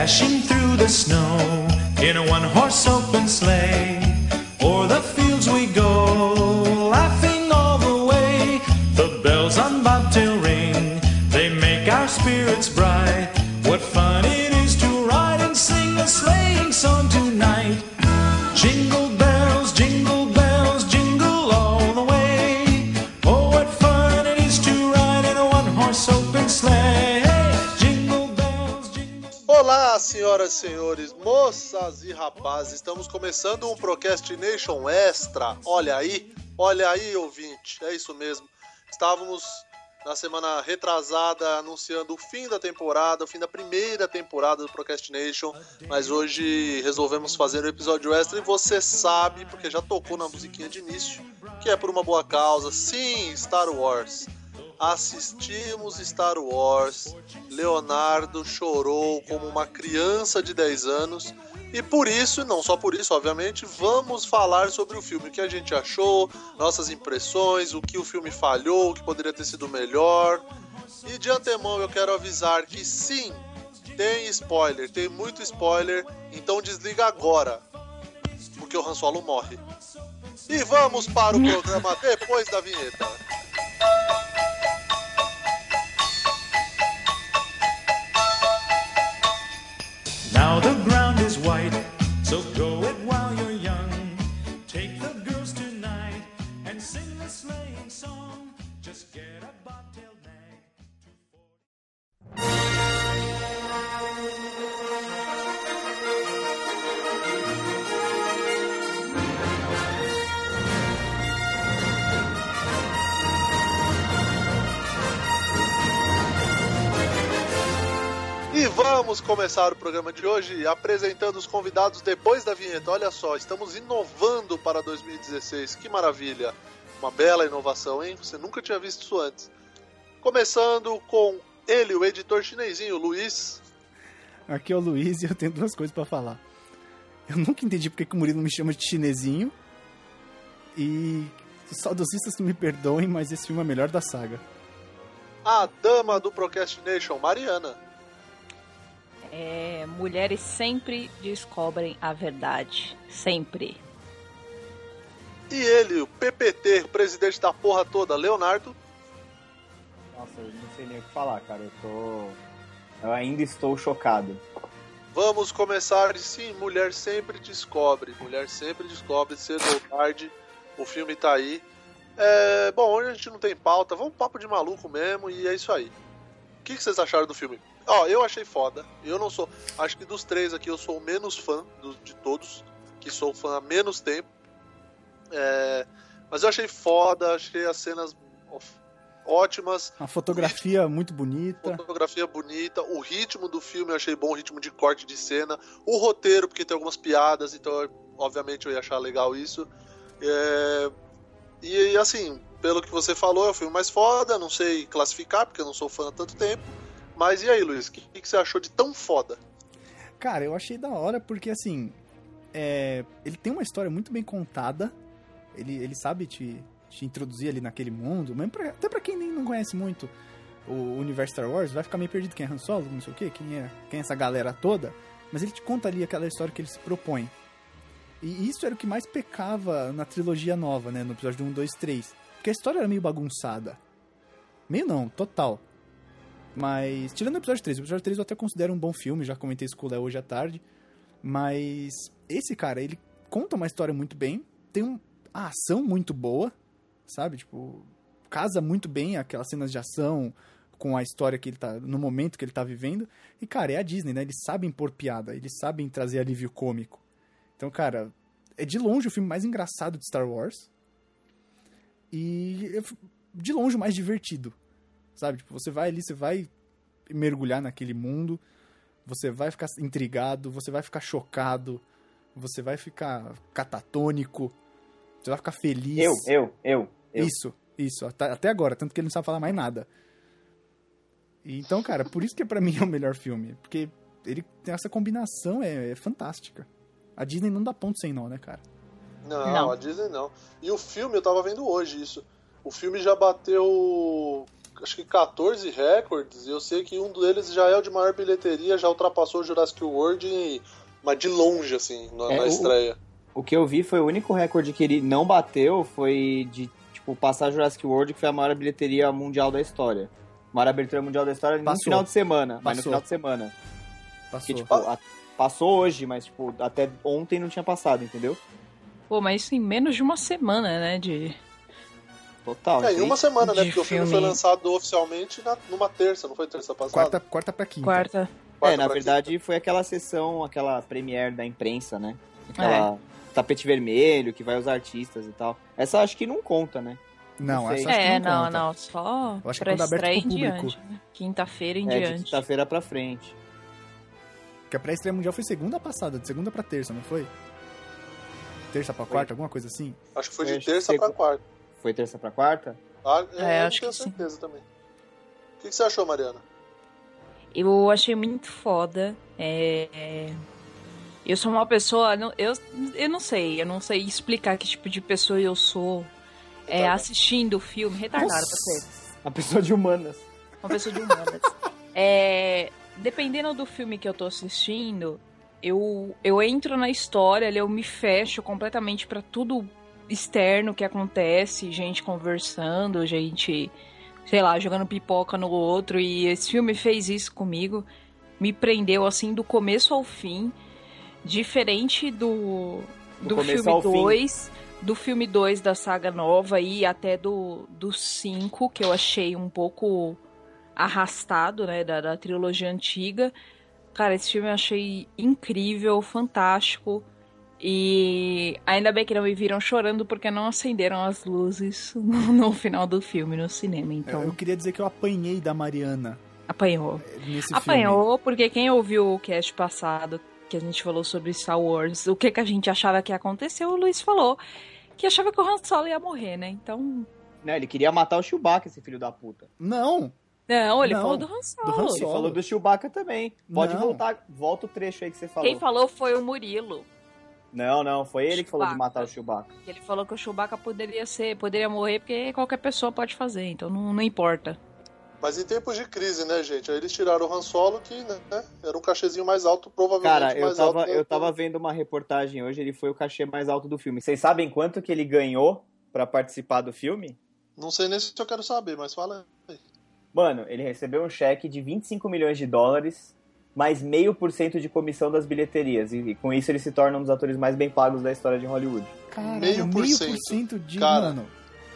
dashing through the snow in a one horse open sleigh. Senhores, moças e rapazes, estamos começando um Procrastination Extra. Olha aí, olha aí, ouvinte, é isso mesmo. Estávamos na semana retrasada anunciando o fim da temporada, o fim da primeira temporada do Procrastination, mas hoje resolvemos fazer um episódio extra e você sabe, porque já tocou na musiquinha de início, que é por uma boa causa. Sim, Star Wars assistimos Star Wars, Leonardo chorou como uma criança de 10 anos. E por isso, não só por isso, obviamente, vamos falar sobre o filme, o que a gente achou, nossas impressões, o que o filme falhou, o que poderia ter sido melhor. E de antemão eu quero avisar que sim, tem spoiler, tem muito spoiler, então desliga agora, porque o Han Solo morre. E vamos para o programa depois da vinheta. Now the ground is white, so go vamos começar o programa de hoje apresentando os convidados depois da vinheta. Olha só, estamos inovando para 2016. Que maravilha! Uma bela inovação, hein? Você nunca tinha visto isso antes. Começando com ele, o editor chinesinho, Luiz. Aqui é o Luiz e eu tenho duas coisas pra falar. Eu nunca entendi porque que o Murilo me chama de chinesinho. E os saudosistas me perdoem, mas esse filme é o melhor da saga. A dama do Procrastination, Mariana. É, mulheres sempre descobrem a verdade. Sempre. E ele, o PPT, o presidente da porra toda, Leonardo. Nossa, eu não sei nem o que falar, cara. Eu tô. Eu ainda estou chocado. Vamos começar. Sim, mulher sempre descobre. Mulher sempre descobre, cedo ou tarde. O filme tá aí. É, bom, hoje a gente não tem pauta. Vamos papo de maluco mesmo e é isso aí. O que, que vocês acharam do filme? Ó, eu achei foda. Eu não sou. Acho que dos três aqui eu sou o menos fã do- de todos. Que sou fã há menos tempo. É, mas eu achei foda, achei as cenas ótimas. Uma fotografia muito bonita. Fotografia bonita, o ritmo do filme eu achei bom, o ritmo de corte de cena, o roteiro, porque tem algumas piadas, então obviamente eu ia achar legal isso. É, E assim, pelo que você falou, é o filme mais foda, não sei classificar, porque eu não sou fã há tanto tempo. Mas e aí, Luiz, o que, que você achou de tão foda? Cara, eu achei da hora porque, assim, é, ele tem uma história muito bem contada. Ele, ele sabe te, te introduzir ali naquele mundo. Mesmo pra- até pra quem nem não conhece muito o universo Star Wars, vai ficar meio perdido quem é Han Solo, não sei o quê, quem é, quem é essa galera toda. Mas ele te conta ali aquela história que ele se propõe. E isso era o que mais pecava na trilogia nova, né? No episódio 1, 2, 3. Porque a história era meio bagunçada. Meio não, total. Mas, tirando o episódio 3, o episódio 3 eu até considero um bom filme, já comentei isso com o Léo hoje à tarde. Mas esse cara, ele conta uma história muito bem, tem um, a ação muito boa, sabe? Tipo, casa muito bem aquelas cenas de ação com a história que ele tá, no momento que ele tá vivendo. E, cara, é a Disney, né? Eles sabem pôr piada, eles sabem trazer alívio cômico. Então, cara, é de longe o filme mais engraçado de Star Wars. E de longe o mais divertido. Sabe? Tipo, você vai ali, você vai mergulhar naquele mundo, você vai ficar intrigado, você vai ficar chocado, você vai ficar catatônico, você vai ficar feliz. Eu, eu, eu, eu. Isso, isso, até, agora, tanto que ele não sabe falar mais nada. E Então, cara, por isso que pra mim é o melhor filme, porque ele tem essa combinação, é, é fantástica. A Disney não dá ponto sem nó, né, cara? Não, Não. a Disney não. E o filme, eu tava vendo hoje isso. O filme já bateu. Acho que 14 recordes, e eu sei que um deles já é o de maior bilheteria, já ultrapassou o Jurassic World, e- mas de longe, assim, na, É, na o- estreia. O que eu vi foi o único recorde que ele não bateu foi de, tipo, passar Jurassic World, que foi a maior bilheteria mundial da história. Maior abertura mundial da história no Passou. final de semana. Mas no Passou. final de semana. Passou. Que, tipo, a- passou hoje, mas, tipo, até ontem não tinha passado, entendeu? Pô, mas isso em menos de uma semana, né? De. Total. É, em uma semana, né? Porque o filme filme. foi lançado oficialmente na- numa terça, não foi terça passada? Quarta, quarta pra quinta. Quarta. Quarta É, na verdade foi aquela sessão, aquela premiere da imprensa, né? Aquela tapete vermelho que vai os artistas e tal. Essa acho que não conta, né? Não, Não essa acho que É, não, não, conta. não. Só Eu acho que pra quando aberto estreia em diante. né? Quinta-feira em É, diante. quinta-feira pra frente. Porque a pré-estreia mundial foi segunda passada, de segunda pra terça, não foi? Terça pra Foi. quarta, alguma coisa assim? Acho que foi de que terça pra quarta. Foi terça pra quarta? Ah, É, é, eu não acho tenho que sim. certeza também. O que, que você achou, Mariana? Eu achei muito foda. É, é, Eu sou uma pessoa. Eu, eu não sei, eu não sei explicar que tipo de pessoa eu sou. É, assistindo o filme. Retardada pra Nossa. você. A pessoa de humanas. Uma pessoa de humanas. É, dependendo do filme que eu tô assistindo, eu, eu entro na história, eu me fecho completamente pra tudo externo que acontece, gente conversando, gente, sei lá, jogando pipoca no outro. E esse filme fez isso comigo. Me prendeu assim do começo ao fim. Diferente do, Do do, filme ao fim. 2 do filme 2 da saga nova e até do, do 5, que eu achei um pouco arrastado, né, da, da trilogia antiga. Cara, esse filme eu achei incrível, fantástico. E ainda bem que não me viram chorando porque não acenderam as luzes no, no final do filme no cinema. Eu- Então, Eu queria dizer que eu apanhei da Mariana apanhou. nesse filme. Apanhou porque quem ouviu o cast passado que a gente falou sobre Star Wars, o que, que a gente achava que ia acontecer, o Luiz falou que achava que o Han Solo ia morrer, né? Então, Não, ele queria matar o Chewbacca, esse filho da puta. Não, não, ele Não, falou do Han Solo. do Han Ele Solo. falou do Chewbacca também. Pode Não. voltar, volta o trecho aí que você falou. Quem falou foi o Murilo. Não, não, foi ele que falou de Chewbacca. matar o Chewbacca. Ele falou que o Chewbacca poderia ser, poderia morrer porque qualquer pessoa pode fazer, então não, não importa. Mas em tempos de crise, né, gente? Aí eles tiraram o Han Solo, que né, era um cachezinho mais alto, provavelmente Cara, eu mais tava, alto. eu tava vendo uma reportagem hoje, ele foi o cachê mais alto do filme. Vocês sabem quanto que ele ganhou pra participar do filme? Não sei nem se eu quero saber, mas fala aí. Mano, ele recebeu um cheque de 25 milhões de dólares, mais meio por cento de comissão das bilheterias. E, e com isso ele se torna um dos atores mais bem pagos da história de Hollywood. caralho, Meio por cento. de. Cara, mano,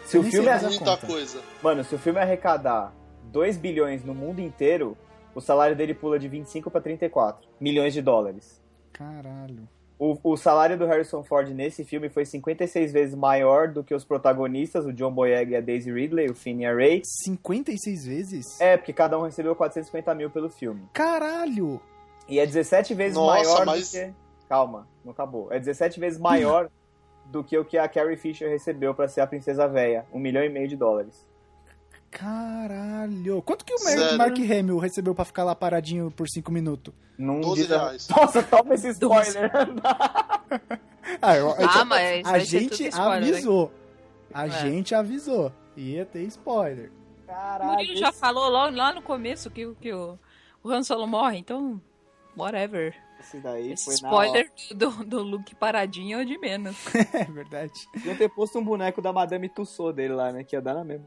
Se o filme é, Muita conta. coisa. Mano, se o filme arrecadar 2 bilhões no mundo inteiro, o salário dele pula de 25 pra 34 milhões de dólares. caralho. O, o salário do Harrison Ford nesse filme foi 56 vezes maior do que os protagonistas, o John Boyega e a Daisy Ridley, o Finn e a Ray. 56 vezes? É, porque cada um recebeu 450 mil pelo filme. Caralho! E é 17 vezes Nossa, maior mas- do que... Calma, não acabou. É 17 vezes maior do que o que a Carrie Fisher recebeu pra ser a Princesa Véia. Um milhão e meio de dólares. Caralho! Quanto que o Mark? Mark Hamill recebeu pra ficar lá paradinho por 5 minutos? Num 12 diz a- reais. Nossa, toma esse spoiler. Ah, eu, eu- Ah, mas a gente spoiler, né? avisou. A É. gente avisou. Ia ter spoiler. O Caralho. Murilo já falou lá, lá no começo que, o- que o, o Han Solo morre, então, whatever. Esse daí Esse foi spoiler do, do Luke paradinho é de menos. É verdade. na hora. Ia ter posto um boneco da Madame Tussauds dele lá, né? Que ia dar na mesma.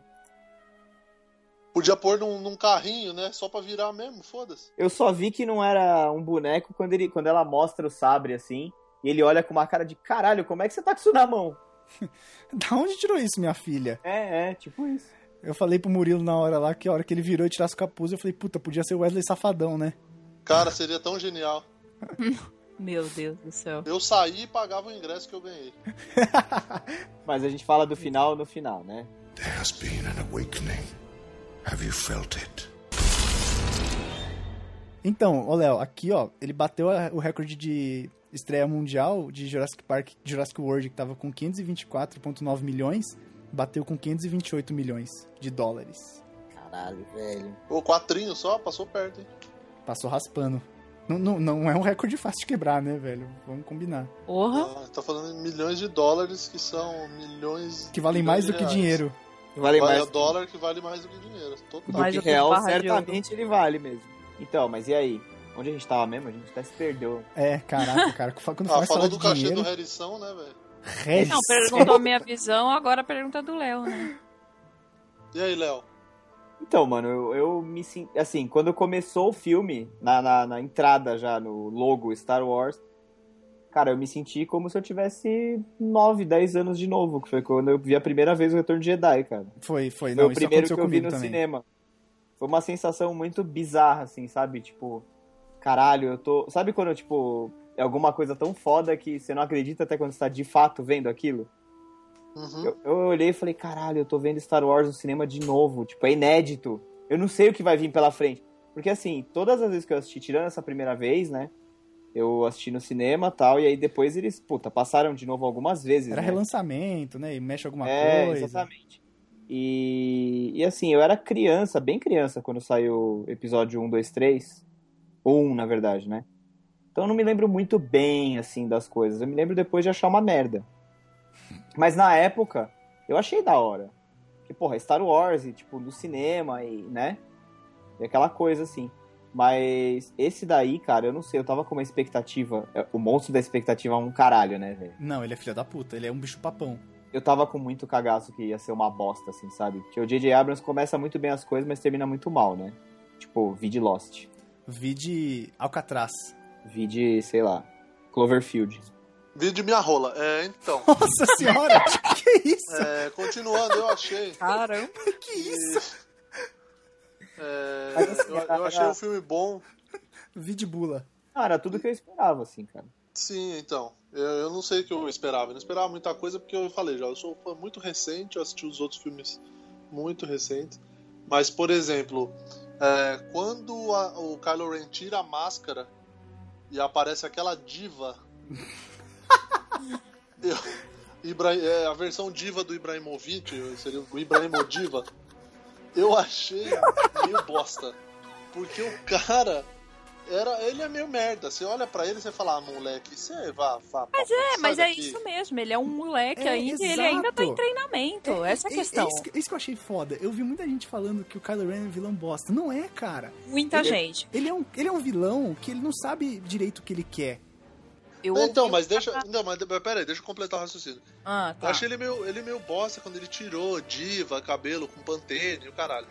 Podia pôr num, num carrinho, né? Só pra virar mesmo, foda-se. Eu só vi que não era um boneco quando, ele, quando ela mostra o sabre assim. E ele olha com uma cara de caralho, como é que você tá com isso na mão? Da onde tirou isso, minha filha? É, é, tipo isso. Eu falei pro Murilo na hora lá que a hora que ele virou e tirasse o capuz, eu falei, puta, podia ser o Wesley Safadão, né? Cara, seria tão genial. Meu Deus do céu. Eu saí e pagava o ingresso que eu ganhei. Mas a gente fala do final no final, né? There has been an awakening. Have you felt it? Então, ô Léo, aqui ó, ele bateu a- o recorde de estreia mundial de Jurassic Park, Jurassic World, que tava com 524,9 milhões, bateu com 528 milhões de dólares. Caralho, velho. O quatrinho só, passou perto, hein? Passou raspando. Não, não, não é um recorde fácil de quebrar, né, velho? Vamos combinar. Porra. Ah, tá falando em milhões de dólares, que são milhões... Que valem milhões mais do que reais. dinheiro. Vale Vale mais o dólar que vale mais do que dinheiro. Total. do Mais que real, certamente ele vale mesmo. Então, mas e aí? Onde a gente tava mesmo? A gente até se perdeu. É, caraca, cara. Quando Ah, faz falou falar do cachê dinheiro... do Harrison, né, velho? Não, perguntou a minha visão, agora a pergunta do Léo, né? E aí, Léo? Então, mano, eu, eu me senti. Assim, quando começou o filme, na, na, na entrada já, no logo Star Wars, cara, eu me senti como se eu tivesse 9, 10 anos de novo, que foi quando eu vi a primeira vez o Retorno de Jedi, cara. Foi, foi. Foi Não, o isso primeiro que eu vi no também. cinema. Foi uma sensação muito bizarra, assim, sabe? Tipo, caralho, eu tô. Sabe quando, tipo, é alguma coisa tão foda que você não acredita até quando você tá de fato vendo aquilo? Uhum. Eu, eu olhei e falei, caralho, eu tô vendo Star Wars no cinema de novo. Tipo, é inédito. Eu não sei o que vai vir pela frente. Porque, assim, todas as vezes que eu assisti, tirando essa primeira vez, né? Eu assisti no cinema e tal, e aí depois eles, puta, passaram de novo algumas vezes. Era né? relançamento, né? E mexe alguma é, coisa. exatamente. E, e assim, eu era criança, bem criança, quando saiu o episódio 1, 2, 3. Ou 1, na verdade, né? Então eu não me lembro muito bem, assim, das coisas. Eu me lembro depois de achar uma merda. Mas na época, eu achei da hora. Que, porra, Star Wars, e, tipo, no cinema, e, né? E aquela coisa, assim. Mas esse daí, cara, eu não sei, eu tava com uma expectativa. é, O monstro da expectativa é um caralho, né, velho? Não, ele é filho da puta. Ele é um bicho papão. eu tava com muito cagaço que ia ser uma bosta, assim, sabe? Porque o J.J. Abrams começa muito bem as coisas, mas termina muito mal, né? Tipo, vide Lost. Vi de Alcatraz. Vide, sei lá, Cloverfield. Vídeo de minha rola. É, então. Nossa senhora! que isso? É, continuando, eu achei. Caramba. Que isso? É, assim, eu, eu achei o filme bom. Vi de bula. Ah, era tudo que eu esperava, assim, cara. Sim, então. Eu, eu não sei o que eu esperava. Eu não esperava muita coisa porque eu falei já, eu sou um fã muito recente, eu assisti os outros filmes muito recentes. Mas, por exemplo, é, quando a- o Kylo Ren tira a máscara e aparece aquela diva. eu, Ibra- é, a versão diva do Ibrahimovic, seria o Ibrahimodiva. Eu achei meio bosta. Porque o cara. Era, ele é meio merda. Você olha pra ele e você fala, ah, moleque, você vá, vá. Mas é, mas é isso mesmo. Ele é um moleque É, ainda e ele exato. ainda tá em treinamento. Essa é a questão. isso, que- isso que eu achei foda. Eu vi muita gente falando que o Kylo Ren é um vilão bosta. Não é, cara. Muita Ele- gente. Ele é, um, ele é um vilão que ele não sabe direito o que ele quer. Eu Então, mas deixa. cara- Não, mas pera aí, deixa eu completar o raciocínio. Ah, Eu tá. achei ele meio, ele meio bosta quando ele tirou diva, cabelo com pantene e o caralho.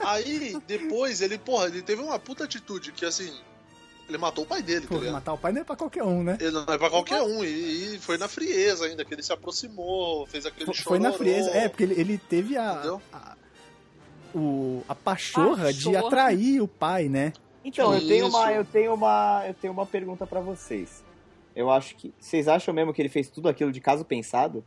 Aí, depois, ele, porra, ele teve uma puta atitude que assim. Ele matou o pai dele, tá Pô, ligado? matar o pai não é pra qualquer um, né? Ele não é pra qualquer um, e, e foi na frieza ainda, que ele se aproximou, fez aquele Foi- Foi na frieza. É, porque ele, ele teve a, Entendeu? a, o, a pachorra de Pachorra. atrair o pai, né? Então, eu tenho uma, eu tenho uma, eu tenho uma pergunta pra vocês. Eu acho que vocês acham mesmo que ele fez tudo aquilo de caso pensado?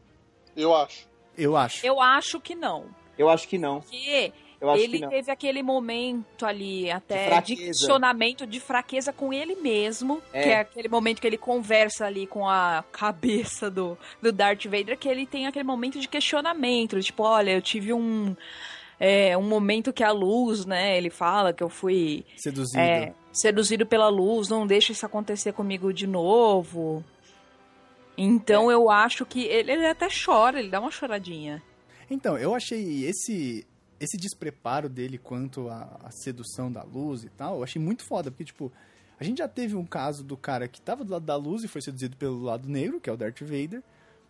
Eu acho. Eu acho. Eu acho que não. Eu acho que não. Porque Eu acho ele que não. teve aquele momento ali até fraqueza. de questionamento, de fraqueza com ele mesmo, É. que é aquele momento que ele conversa ali com a cabeça do, do Darth Vader, que ele tem aquele momento de questionamento, tipo, olha, eu tive um é, um momento que a luz, né, ele fala que eu fui Seduzido. é, seduzido pela luz, não deixa isso acontecer comigo de novo. Então É. eu acho que ele, ele até chora, ele dá uma choradinha. Então, eu achei esse esse despreparo dele quanto à, à sedução da luz e tal, eu achei muito foda, porque, tipo, a gente já teve um caso do cara que tava do lado da luz e foi seduzido pelo lado negro, que é o Darth Vader,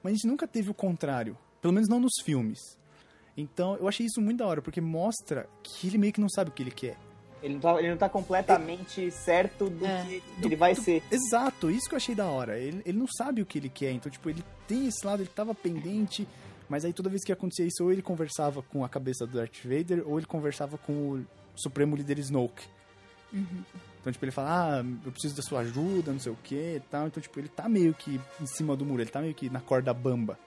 mas a gente nunca teve o contrário, pelo menos não nos filmes. Então, eu achei isso muito da hora, porque mostra que ele meio que não sabe o que ele quer. Ele não tá, ele não tá completamente certo do É. que ele vai ser. Exato, isso que eu achei da hora. Ele, ele não sabe o que ele quer, então, tipo, ele tem esse lado, ele tava pendente, mas aí toda vez que acontecia isso, ou ele conversava com a cabeça do Darth Vader, ou ele conversava com o Supremo Líder Snoke. Então, tipo, ele fala, ah, eu preciso da sua ajuda, não sei o que e tal. Então, tipo, ele tá meio que em cima do muro, ele tá meio que na corda bamba.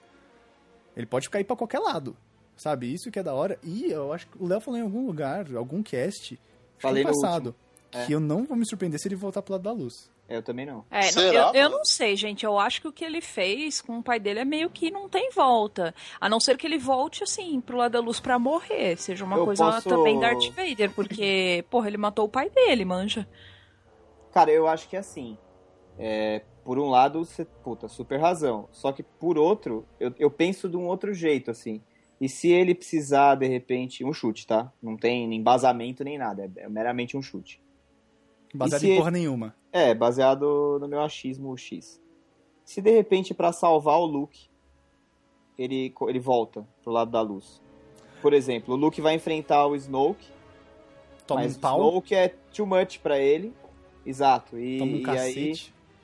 Ele pode cair pra qualquer lado, sabe? Isso que é da hora. E eu acho que o Léo falou em algum lugar, algum cast, Falei no passado, último. que eu não vou me surpreender se ele voltar pro lado da luz. É, eu também não. É, Será, eu, eu não sei, gente. Eu acho que o que ele fez com o pai dele é meio que não tem volta. A não ser que ele volte, assim, pro lado da luz pra morrer. Seja uma Eu coisa posso- também Darth Vader, porque, porra, ele matou o pai dele, manja. Cara, eu acho que é assim. É, por um lado, você, puta, super razão. Só que por outro, eu, eu penso de um outro jeito, assim. E se ele precisar, de repente, um chute, tá? Não tem embasamento nem nada, é meramente um chute. Baseado se em porra nenhuma. É, baseado no meu achismo X. Se de repente, pra salvar o Luke, ele, ele volta pro lado da luz. Por exemplo, o Luke vai enfrentar o Snoke, Toma mas um o pau, Snoke é too much pra ele. Exato. E, toma um e aí,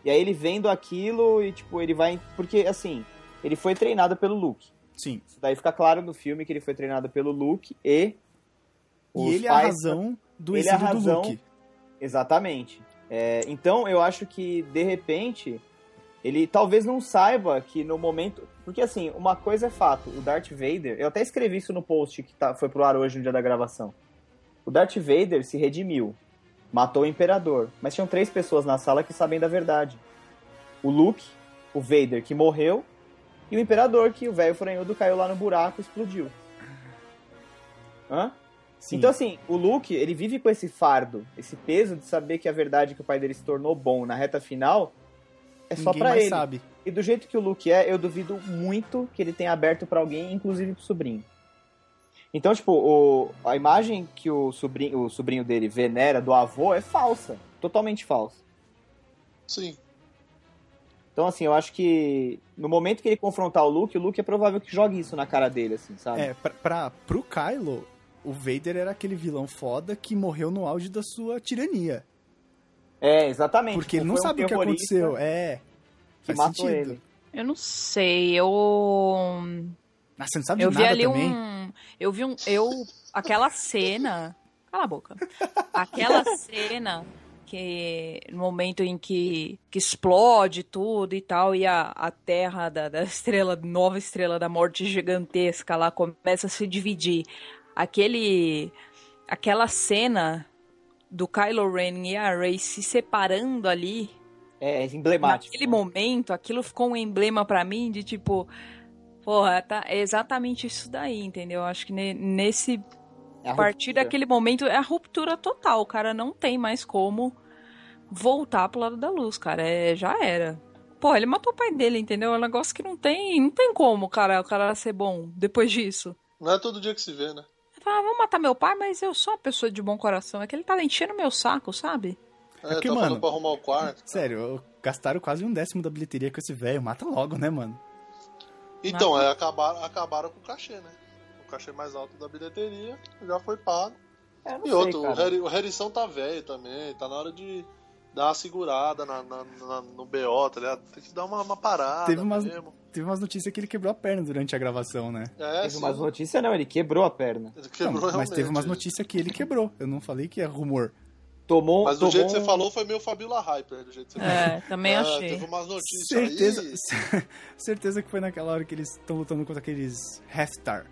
e aí ele vendo aquilo e, tipo, ele vai. Porque, assim, ele foi treinado pelo Luke. Sim. Isso daí fica claro no filme que ele foi treinado pelo Luke e. E ele é a razão do ele é a exílio do razão- Luke. Exatamente. É, então eu acho que, de repente, ele talvez não saiba que no momento. Porque assim, uma coisa é fato, o Darth Vader. Eu até escrevi isso no post que tá, foi pro ar hoje no dia da gravação. O Darth Vader se redimiu, matou o Imperador, mas tinham três pessoas na sala que sabem da verdade: o Luke, o Vader que morreu, e o Imperador que o velho franhudo caiu lá no buraco e explodiu. Hã? Sim. Então, assim, o Luke, ele vive com esse fardo, esse peso de saber que a verdade que o pai dele se tornou bom na reta final é só pra ele. sabe. E do jeito que o Luke é, eu duvido muito que ele tenha aberto pra alguém, inclusive pro sobrinho. Então, tipo, o, a imagem que o sobrinho, o sobrinho dele venera do avô é falsa. Totalmente falsa. Sim. Então, assim, eu acho que no momento que ele confrontar o Luke, o Luke é provável que jogue isso na cara dele, assim, sabe? É, pra, pra, pro Kylo, o Vader era aquele vilão foda que morreu no auge da sua tirania. É, exatamente. Porque ele não foi um sabe o que aconteceu. É. Que faz matou sentido. ele. Eu não sei, eu. Ah, você não sabe Eu de vi nada ali também? um. Eu vi um. Eu. Aquela cena. Cala a boca. Aquela cena que. No momento em que, que explode tudo e tal, e a, a terra da, da estrela, nova estrela da morte gigantesca lá começa a se dividir. Aquele. Aquela cena do Kylo Ren e a Rey se separando ali. É, é emblemático. Naquele momento, aquilo ficou um emblema pra mim de tipo, porra, tá, é exatamente isso daí, entendeu? Acho que ne- nesse É a partir daquele momento é a ruptura total, o cara não tem mais como voltar pro lado da luz, cara, é, já era. Pô, ele matou o pai dele, entendeu? É um negócio que não tem, não tem como, cara, o cara ser bom depois disso. Não é todo dia que se vê, né? Ele fala, ah, vou matar meu pai, mas eu sou uma pessoa de bom coração. É que ele tá enchendo meu saco, sabe? É, porque, tá mano- pra arrumar o quarto. Sério, gastaram quase um décimo da bilheteria com esse velho. Mata logo, né, mano? Então, é, acabaram, acabaram com o cachê, né? O cachê mais alto da bilheteria já foi pago. É, não E sei, outro, o, cara. Harry, o Harrison tá velho também, tá na hora de dar uma segurada na, na- na- no BO, tá ligado? Tem que dar uma, uma parada Teve umas- mesmo. Teve umas notícias que ele quebrou a perna durante a gravação, né? É, Teve sim. umas notícias, não, ele quebrou a perna. Ele Não, quebrou mas realmente. teve umas notícias que ele quebrou. Eu não falei que é rumor. Tomou, Mas do tomou jeito que você falou, foi meio Fabiola Hyper, do jeito que você falou. É, também Ah, achei. Teve umas notícias Certeza, aí. certeza que foi naquela hora que eles estão lutando contra aqueles Heftar.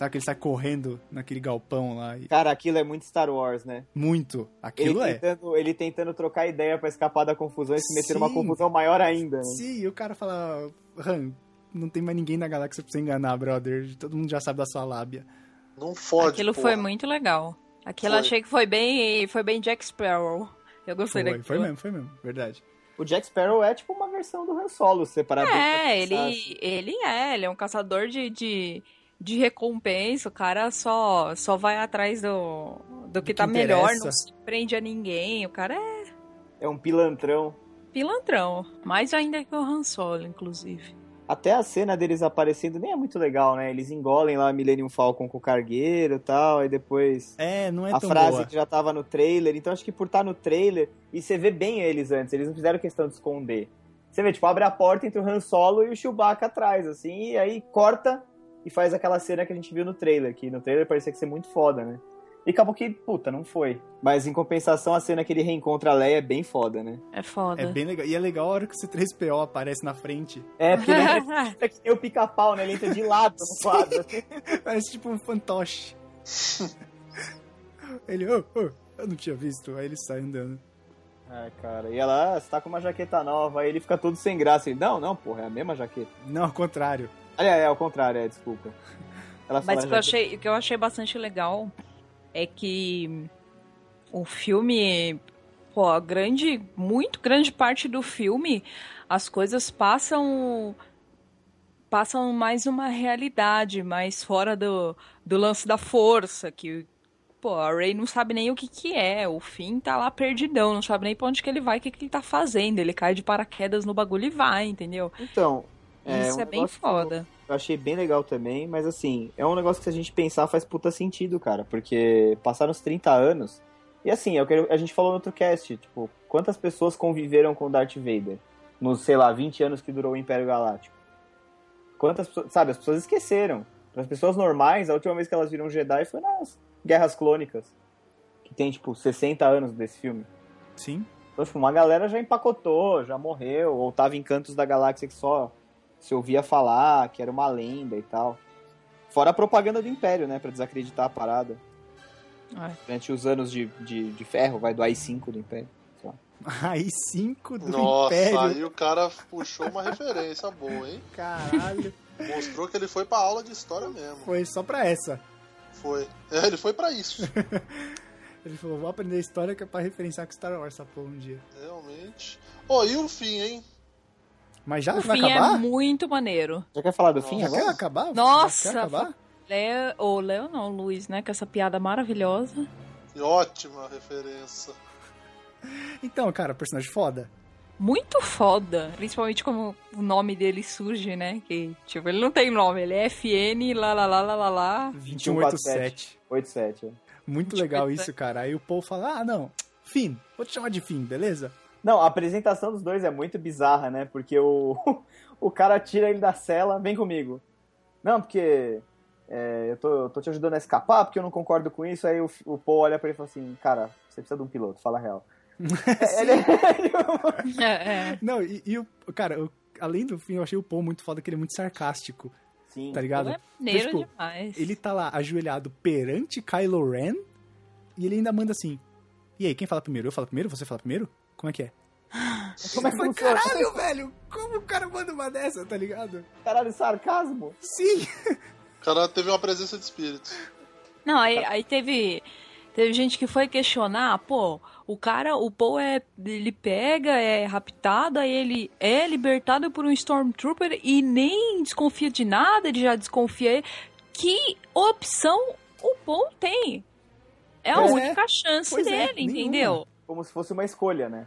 Sabe que ele sai correndo naquele galpão lá e... Cara, aquilo é muito Star Wars, né? Muito. Ele Aquilo é. tentando, ele tentando trocar ideia pra escapar da confusão e se meter numa confusão maior ainda. né? Sim, e o cara fala... Han, não tem mais ninguém na galáxia pra você enganar, brother. Todo mundo já sabe da sua lábia. Não fode, Aquilo porra. foi muito legal. Aquilo Foi. achei que foi bem, foi bem Jack Sparrow. Eu gostei Foi, daquilo. foi mesmo, foi mesmo. Verdade. O Jack Sparrow é tipo uma versão do Han Solo, separado. É, ele, ele é, ele é um caçador de, de, de recompensa. O cara só, só vai atrás do, do que, que tá melhor, não se prende a ninguém. O cara é É um pilantrão. pilantrão. Mais ainda que o Han Solo, inclusive. Até a cena deles aparecendo nem é muito legal, né? Eles engolem lá Millennium Falcon com o cargueiro e tal, aí depois É, não é a tão frase boa. que já tava no trailer. Então acho que por estar no trailer, e você vê bem eles antes, eles não fizeram questão de esconder. Você vê, tipo, abre a porta entre o Han Solo e o Chewbacca atrás, assim, e aí corta e faz aquela cena que a gente viu no trailer, que no trailer parecia que ser muito foda, né? E acabou que, puta, não foi. Mas em compensação, a cena que ele reencontra a Leia é bem foda, né? É foda. É bem legal. E é legal a hora que o C3PO aparece na frente. É, porque ele entra, é que nem o pica-pau, né? Ele entra de lado no quadro. Parece tipo um fantoche. ele, oh, oh, eu não tinha visto. Aí ele sai andando. É, cara. E ela, ah, você tá com uma jaqueta nova. Aí ele fica todo sem graça. Ele, não, não, porra, é a mesma jaqueta. Não, ao contrário. Aliás, é ao contrário, é, desculpa. Ela Mas o que, eu achei, o que eu achei bastante legal é que o filme, pô, a grande, muito grande parte do filme, as coisas passam passam mais uma realidade, mais fora do, do lance da força, que pô, a Ray não sabe nem o que que é, o Finn tá lá perdidão, não sabe nem pra onde que ele vai, o que que ele tá fazendo, ele cai de paraquedas no bagulho e vai, entendeu? Então, é, Isso um é bem eu- foda. Eu achei bem legal também, mas assim, é um negócio que se a gente pensar faz puta sentido, cara, porque passaram os 30 anos. E assim, é o que a gente falou no outro cast, tipo, quantas pessoas conviveram com o Darth Vader nos, sei lá, 20 anos que durou o Império Galáctico? Quantas pessoas, sabe, as pessoas esqueceram. Para as pessoas normais, a última vez que elas viram Jedi foi nas Guerras Clônicas, que tem tipo 60 anos desse filme. Sim. Então, tipo, uma galera já empacotou, já morreu, ou tava em cantos da galáxia que só se ouvia falar, que era uma lenda e tal. Fora a propaganda do Império, né, pra desacreditar a parada. É. Durante os anos de, de, de ferro, vai do AI-5 do Império. sei lá. Aí 5 do Nossa, Império. aí o cara puxou uma referência boa, hein? Caralho. Mostrou que ele foi pra aula de história mesmo. Foi só pra essa. Foi. É, ele foi pra isso. Ele falou, vou aprender história que é pra referenciar com Star Wars essa porra um dia. Realmente. Ô, e o fim, hein? Mas já o vai fim é acabar? muito maneiro. Já quer falar do fim Já agora? quer acabar? Nossa, Já quer acabar? Léo, ou Léo não, Luiz, né, com essa piada maravilhosa. Que ótima referência. Então, cara, personagem foda. Muito foda, principalmente como o nome dele surge, né, que, tipo, ele não tem nome, ele é FN, lá, lá, lá, lá, lá, lá. 2187. 87. é. Muito 2187. legal isso, cara. Aí o Paul fala, ah, não, Finn, vou te chamar de Finn, beleza? Não, a apresentação dos dois é muito bizarra, né? Porque o, o cara tira ele da cela, vem comigo. Não, porque é, eu, tô, eu tô te ajudando a escapar, porque eu não concordo com isso. Aí o, o Paul olha pra ele e fala assim, cara, você precisa de um piloto, fala a real. É, ele, ele- É, é. Não, e, e o, cara, o- além do Finn, eu achei o Paul muito foda, que ele é muito sarcástico, Sim. tá ligado? É maneiro Tipo, demais. Ele tá lá ajoelhado perante Kylo Ren e ele ainda manda assim: E aí, quem fala primeiro? Eu falo primeiro? Você fala primeiro? Como é que é? Como é que Mas funciona? caralho, velho! Como o cara manda uma dessa, tá ligado? Caralho, sarcasmo? Sim! O cara teve uma presença de espírito. Não, aí, aí teve, teve gente que foi questionar, pô, o cara, o Paul é, ele pega, é raptado, aí ele é libertado por um Stormtrooper e nem desconfia de nada, ele já desconfia. Que opção o Paul tem? É a Pois é. única chance Pois é, dele, nenhuma. entendeu? Como se fosse uma escolha, né?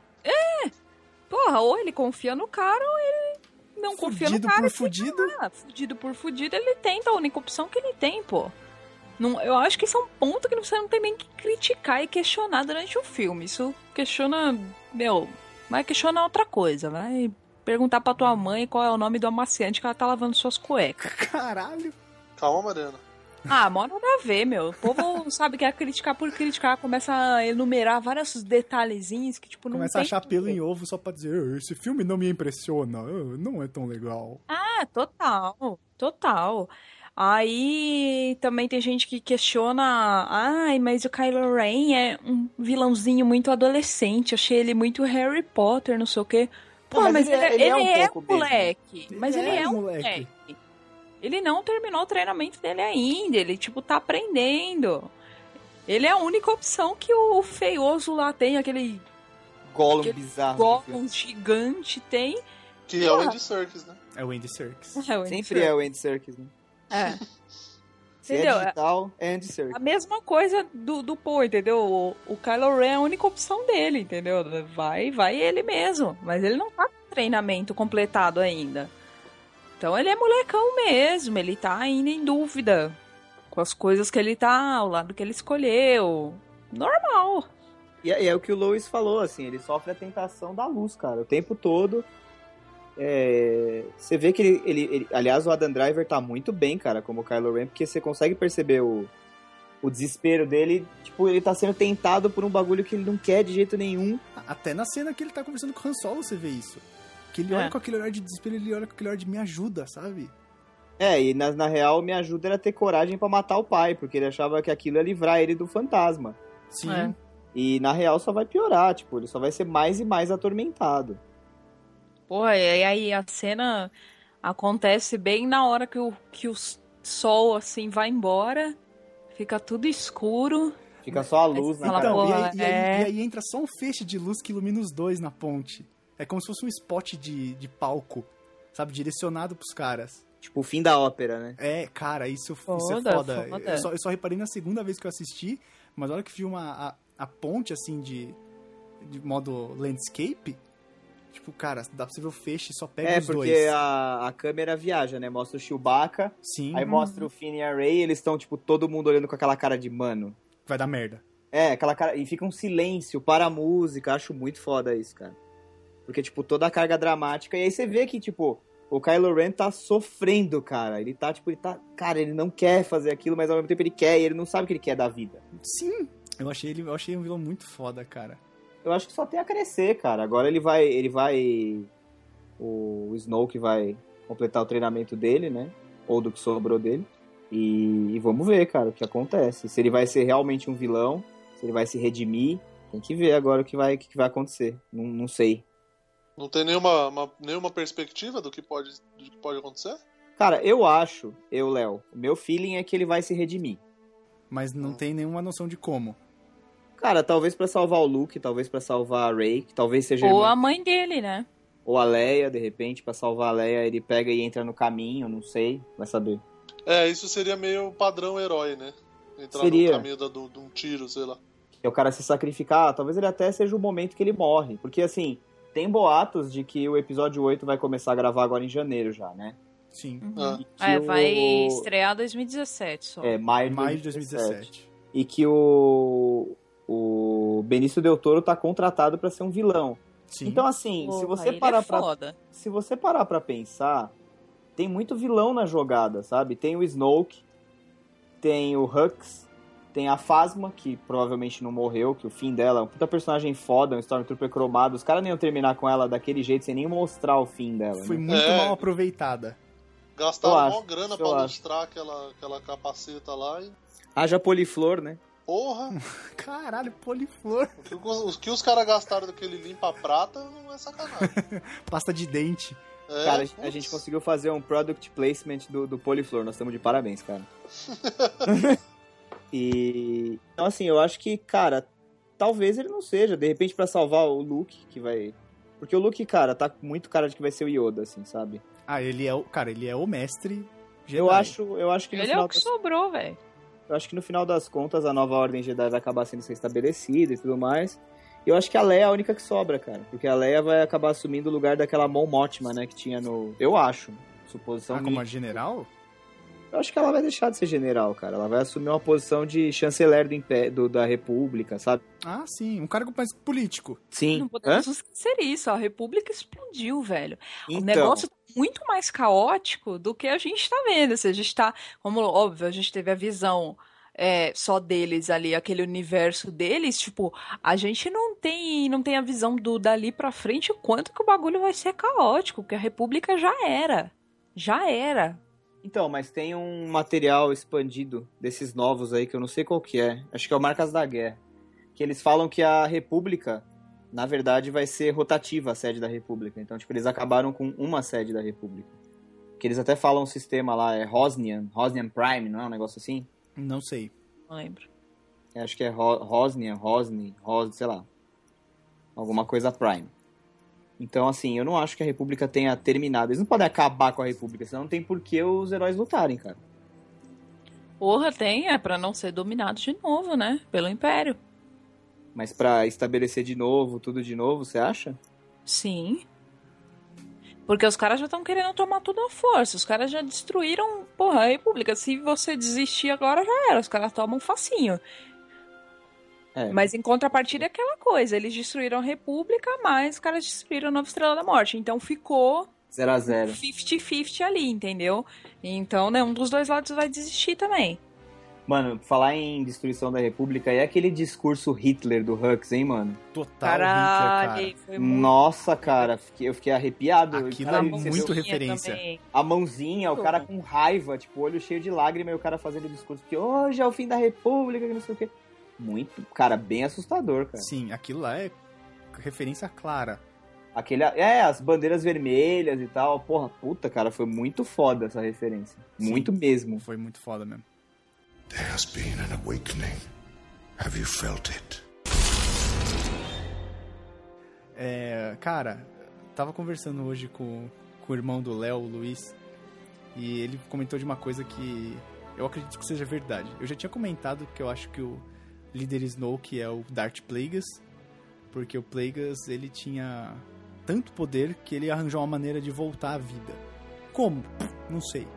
Porra, ou ele confia no cara ou ele não confia no Fudido cara. por e fica fudido. Fudido por fudido, ele tenta a única opção que ele tem, pô. Não, eu acho que isso é um ponto que você não tem nem que criticar e questionar durante o filme. Isso questiona, meu, vai questionar outra coisa, vai perguntar pra tua mãe qual é o nome do amaciante que ela tá lavando suas cuecas. Caralho! Calma, Mariana. Ah, mó nada a ver, meu. O povo sabe que é criticar por criticar, começa a enumerar vários detalhezinhos que, tipo, não Começa a achar pelo em ovo só pra dizer, "Ah, esse filme não me impressiona, não é tão legal. Ah, total, total. Aí também tem gente que questiona, ai, mas o Kylo Ren é um vilãozinho muito adolescente, achei ele muito Harry Potter, não sei o quê. Pô, mas, mas ele é- ele, ele é um ele é um moleque. Mas Ele ele, é é um moleque. moleque. Ele não terminou o treinamento dele ainda, ele, tipo, tá aprendendo. Ele é a única opção que o feioso lá tem, aquele Gollum bizarro. Gollum gigante tem. Que é o Andy Serkis, né? É o Andy Serkis. É, o Sempre é o Andy Serkis, né? É. Se Entendeu? é digital, é Andy Serkis. A mesma coisa do, do Poe, entendeu? O, o Kylo Ren é a única opção dele, entendeu? Vai, vai ele mesmo. Mas ele não tá com treinamento completado ainda. Então ele é molecão mesmo, ele tá ainda em dúvida com as coisas que ele tá, o lado que ele escolheu. Normal. E é, é o que o Lois falou, assim, ele sofre a tentação da luz, cara, o tempo todo. É, você vê que ele, ele, ele- Aliás, o Adam Driver tá muito bem, cara, como Kylo Ren, porque você consegue perceber o, o desespero dele. Tipo, ele tá sendo tentado por um bagulho que ele não quer de jeito nenhum. Até na cena que ele tá conversando com o Han Solo você vê isso. Que ele É. olha com aquele olhar de desespero, ele olha com aquele olhar de me ajuda, sabe? É, e na, na real, me ajuda era ter coragem pra matar o pai, porque ele achava que aquilo ia livrar ele do fantasma. Sim. É. E na real só vai piorar, tipo, ele só vai ser mais e mais atormentado. Porra, e aí a cena acontece bem na hora que o, que o sol, assim, vai embora. Fica tudo escuro. Fica só a luz na Fala, cara. Então, e, aí, e aí- é. e aí entra só um feixe de luz que ilumina os dois na ponte. É como se fosse um spot de, de palco, sabe? Direcionado pros caras. Tipo, o fim da ópera, né? É, cara, isso, isso Foda, é foda. foda. Eu, só, eu só reparei na segunda vez que eu assisti, mas na hora que vi uma, a, a ponte, assim, de, de modo landscape, tipo, cara, dá pra você ver o feixe e só pega É, os porque dois. a, a câmera viaja, né? Mostra o Chewbacca, Sim, aí mostra o Finn e a Rey, eles estão, tipo, todo mundo olhando com aquela cara de mano. vai dar merda. É, aquela cara. E fica um silêncio para a música. Acho muito foda isso, cara. Porque, tipo, toda a carga dramática. E aí você vê que, tipo, o Kylo Ren tá sofrendo, cara. Ele tá, tipo, ele tá. Cara, ele não quer fazer aquilo, mas ao mesmo tempo ele quer. E ele não sabe o que ele quer da vida. Sim, eu achei ele, eu achei um vilão muito foda, cara. Eu acho que só tem a crescer, cara. Agora ele vai. Ele vai. O Snoke vai completar o treinamento dele, né? Ou do que sobrou dele. E, e vamos ver, cara, o que acontece. Se ele vai ser realmente um vilão, se ele vai se redimir. Tem que ver agora o que vai, o que vai acontecer. Não, não sei. Não tem nenhuma, uma- nenhuma perspectiva do que, pode, do que pode acontecer? Cara, eu acho, eu, Léo, o meu feeling é que ele vai se redimir. Mas não tem nenhuma noção de como. Cara, talvez pra salvar o Luke, talvez pra salvar a Rey, que talvez seja Ou irmã- a mãe dele, né? ou a Leia, de repente, pra salvar a Leia, ele pega e entra no caminho, não sei, vai saber. É, isso seria meio padrão herói, né? Entrar Seria. no caminho da- do- de um tiro, sei lá. é o cara se sacrificar, talvez ele até seja o momento que ele morre. Porque, assim, tem boatos de que o episódio 8 vai começar a gravar agora em janeiro já, né? Sim. Ah. E que É, vai o- estrear 2017 só. É, maio de Maio de 2017. 2017. E que o... O Benício Del Toro tá contratado pra ser um vilão. Sim. Então, assim, se Porra, você ele parar é pra se você parar pra pensar, tem muito vilão na jogada, sabe? Tem o Snoke, tem o Hux, tem a Phasma, que provavelmente não morreu, que o fim dela é um puta personagem foda, um Stormtrooper cromado. Os caras nem iam terminar com ela daquele jeito, sem nem mostrar o fim dela. Foi né? muito É. mal aproveitada. Gastaram acho, grana pra acho. lustrar aquela, aquela capaceta lá e. Haja poliflor, né? Porra! Caralho, poliflor. o que os, os caras gastaram daquele limpa-prata não é sacanagem. Pasta de dente. É, cara, a putz. gente conseguiu fazer um product placement do, do poliflor. Nós estamos de parabéns, cara. e. Então, assim, eu acho que, cara, talvez ele não seja. De repente, pra salvar o Luke, que vai. Porque o Luke, cara, tá muito cara de que vai ser o Yoda, assim, sabe? Ah, ele é o. Cara, ele é o mestre. Jedi. Eu acho, eu acho que no Ele é final o que das, sobrou, velho. eu acho que no final das contas a nova ordem Jedi vai acabar sendo estabelecida e tudo mais. E eu acho que a Leia é a única que sobra, cara, porque a Leia vai acabar assumindo o lugar daquela Mon Mothma, né, que tinha no, eu acho, suposição Ah, como a general? Eu acho que ela vai deixar de ser general, cara. Ela vai assumir uma posição de chanceler do, impé- do- da República, sabe? Ah, sim. Um cargo mais político. Sim. Não podemos esquecer isso. A República explodiu, velho. Então, O negócio tá muito mais caótico do que a gente tá vendo. Assim, a gente tá, como óbvio, a gente teve a visão é, só deles ali, aquele universo deles, tipo, a gente não tem, não tem a visão do dali pra frente o quanto que o bagulho vai ser caótico, que a República já era. Já era. Então, mas tem um material expandido desses novos aí que eu não sei qual que é. Acho que é o Marcas da Guerra. Que eles falam que a República, na verdade, vai ser rotativa a sede da República. Então, tipo, eles acabaram com uma sede da República. Que eles até falam um sistema lá, é Rosnian, Rosnian Prime, não é um negócio assim? Não sei. Não lembro. É, acho que é Ro Rosnian, Rosni, Ros, sei lá. Alguma coisa Prime. Então, assim, eu não acho que a República tenha terminado. Eles não podem acabar com a República, senão não tem por que os heróis lutarem, cara. Porra, tem, é pra não ser dominado de novo, né? Pelo Império. Mas pra estabelecer de novo, tudo de novo, você acha? Sim. Porque os caras já estão querendo tomar tudo à força. Os caras já destruíram, porra, a República. Se você desistir agora, já era. Os caras tomam facinho. É, Mas em contrapartida é aquela coisa. Eles destruíram a República, mas os caras destruíram a Nova Estrela da Morte. Então ficou 0 a 0 50-50 ali, entendeu? Então, né, um dos dois lados vai desistir também. Mano, falar em destruição da República é aquele discurso Hitler do Hux, hein, mano? Total Caralho, Hitler, foi muito. Nossa, cara, fiquei- eu fiquei arrepiado. Aquilo Cara, é muito referência. Também. A mãozinha, o cara bom. com raiva, tipo, olho cheio de lágrima e o cara fazendo o discurso que hoje é o fim da República, que não sei o quê. Muito, cara, bem assustador, cara. Sim, aquilo lá é referência clara. Aquele, é, as bandeiras vermelhas e tal. Porra, puta, cara, foi muito foda essa referência. Sim. Muito mesmo. Foi muito foda mesmo. There has been an awakening. Have you felt it? É, cara, tava conversando hoje com, com o irmão do Léo, o Luiz, E ele comentou de uma coisa que eu acredito que seja verdade. Eu já tinha comentado que eu acho que o líder Snoke é o Darth Plagueis, porque o Plagueis ele tinha tanto poder que ele arranjou uma maneira de voltar à vida. Como? Não sei.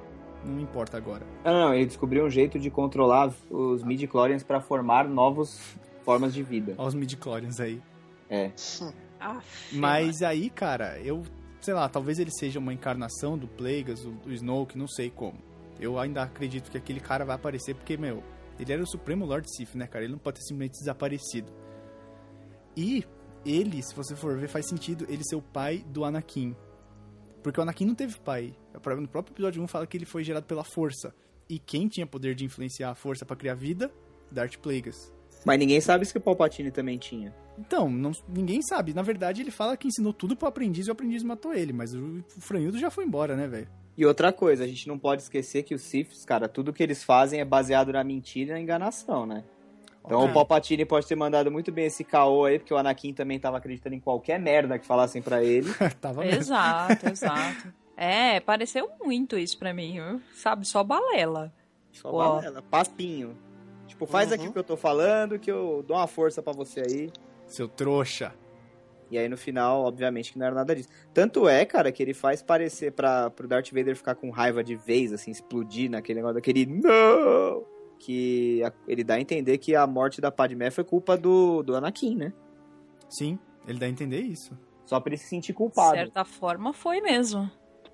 Não importa agora. Não, não, ele descobriu um jeito de controlar os midi-chlorians para formar novas formas de vida. Olha os midi-chlorians aí. É. Aff, Mas aí, cara, eu, sei lá, talvez ele seja uma encarnação do Plagueis, do, do Snoke, não sei como. Eu ainda acredito que aquele cara vai aparecer porque, meu, ele era o Supremo Lord Sith, né, cara? Ele não pode ter simplesmente desaparecido. E ele, se você for ver, faz sentido ele ser o pai do Anakin. Porque o Anakin não teve pai. No próprio episódio 1 fala que ele foi gerado pela força. E quem tinha poder de influenciar a força pra criar vida? Darth Plagueis. Mas ninguém sabe se o Palpatine também tinha. Então, não- ninguém sabe. Na verdade, ele fala que ensinou tudo pro aprendiz e o aprendiz matou ele. Mas o, o Franhudo já foi embora, né, velho? E outra coisa, a gente não pode esquecer que os Siths, cara, tudo que eles fazem é baseado na mentira e na enganação, né? Então o Palpatine pode ter mandado muito bem esse caô aí, porque o Anakin também tava acreditando em qualquer merda que falassem pra ele. Tava mesmo. Exato, exato. É, pareceu muito isso pra mim, viu? sabe? Só balela. Só Pô. balela, papinho. Tipo, faz Uhum. aqui o que eu tô falando, que eu dou uma força pra você aí. Seu trouxa. E aí no final, obviamente, que não era nada disso. Tanto é, cara, que ele faz parecer para pro Darth Vader ficar com raiva de vez, assim, explodir naquele negócio daquele não! Que a- ele dá a entender que a morte da Padmé foi culpa do, do Anakin, né? Sim, ele dá a entender isso. Só pra ele se sentir De culpado. certa forma foi mesmo.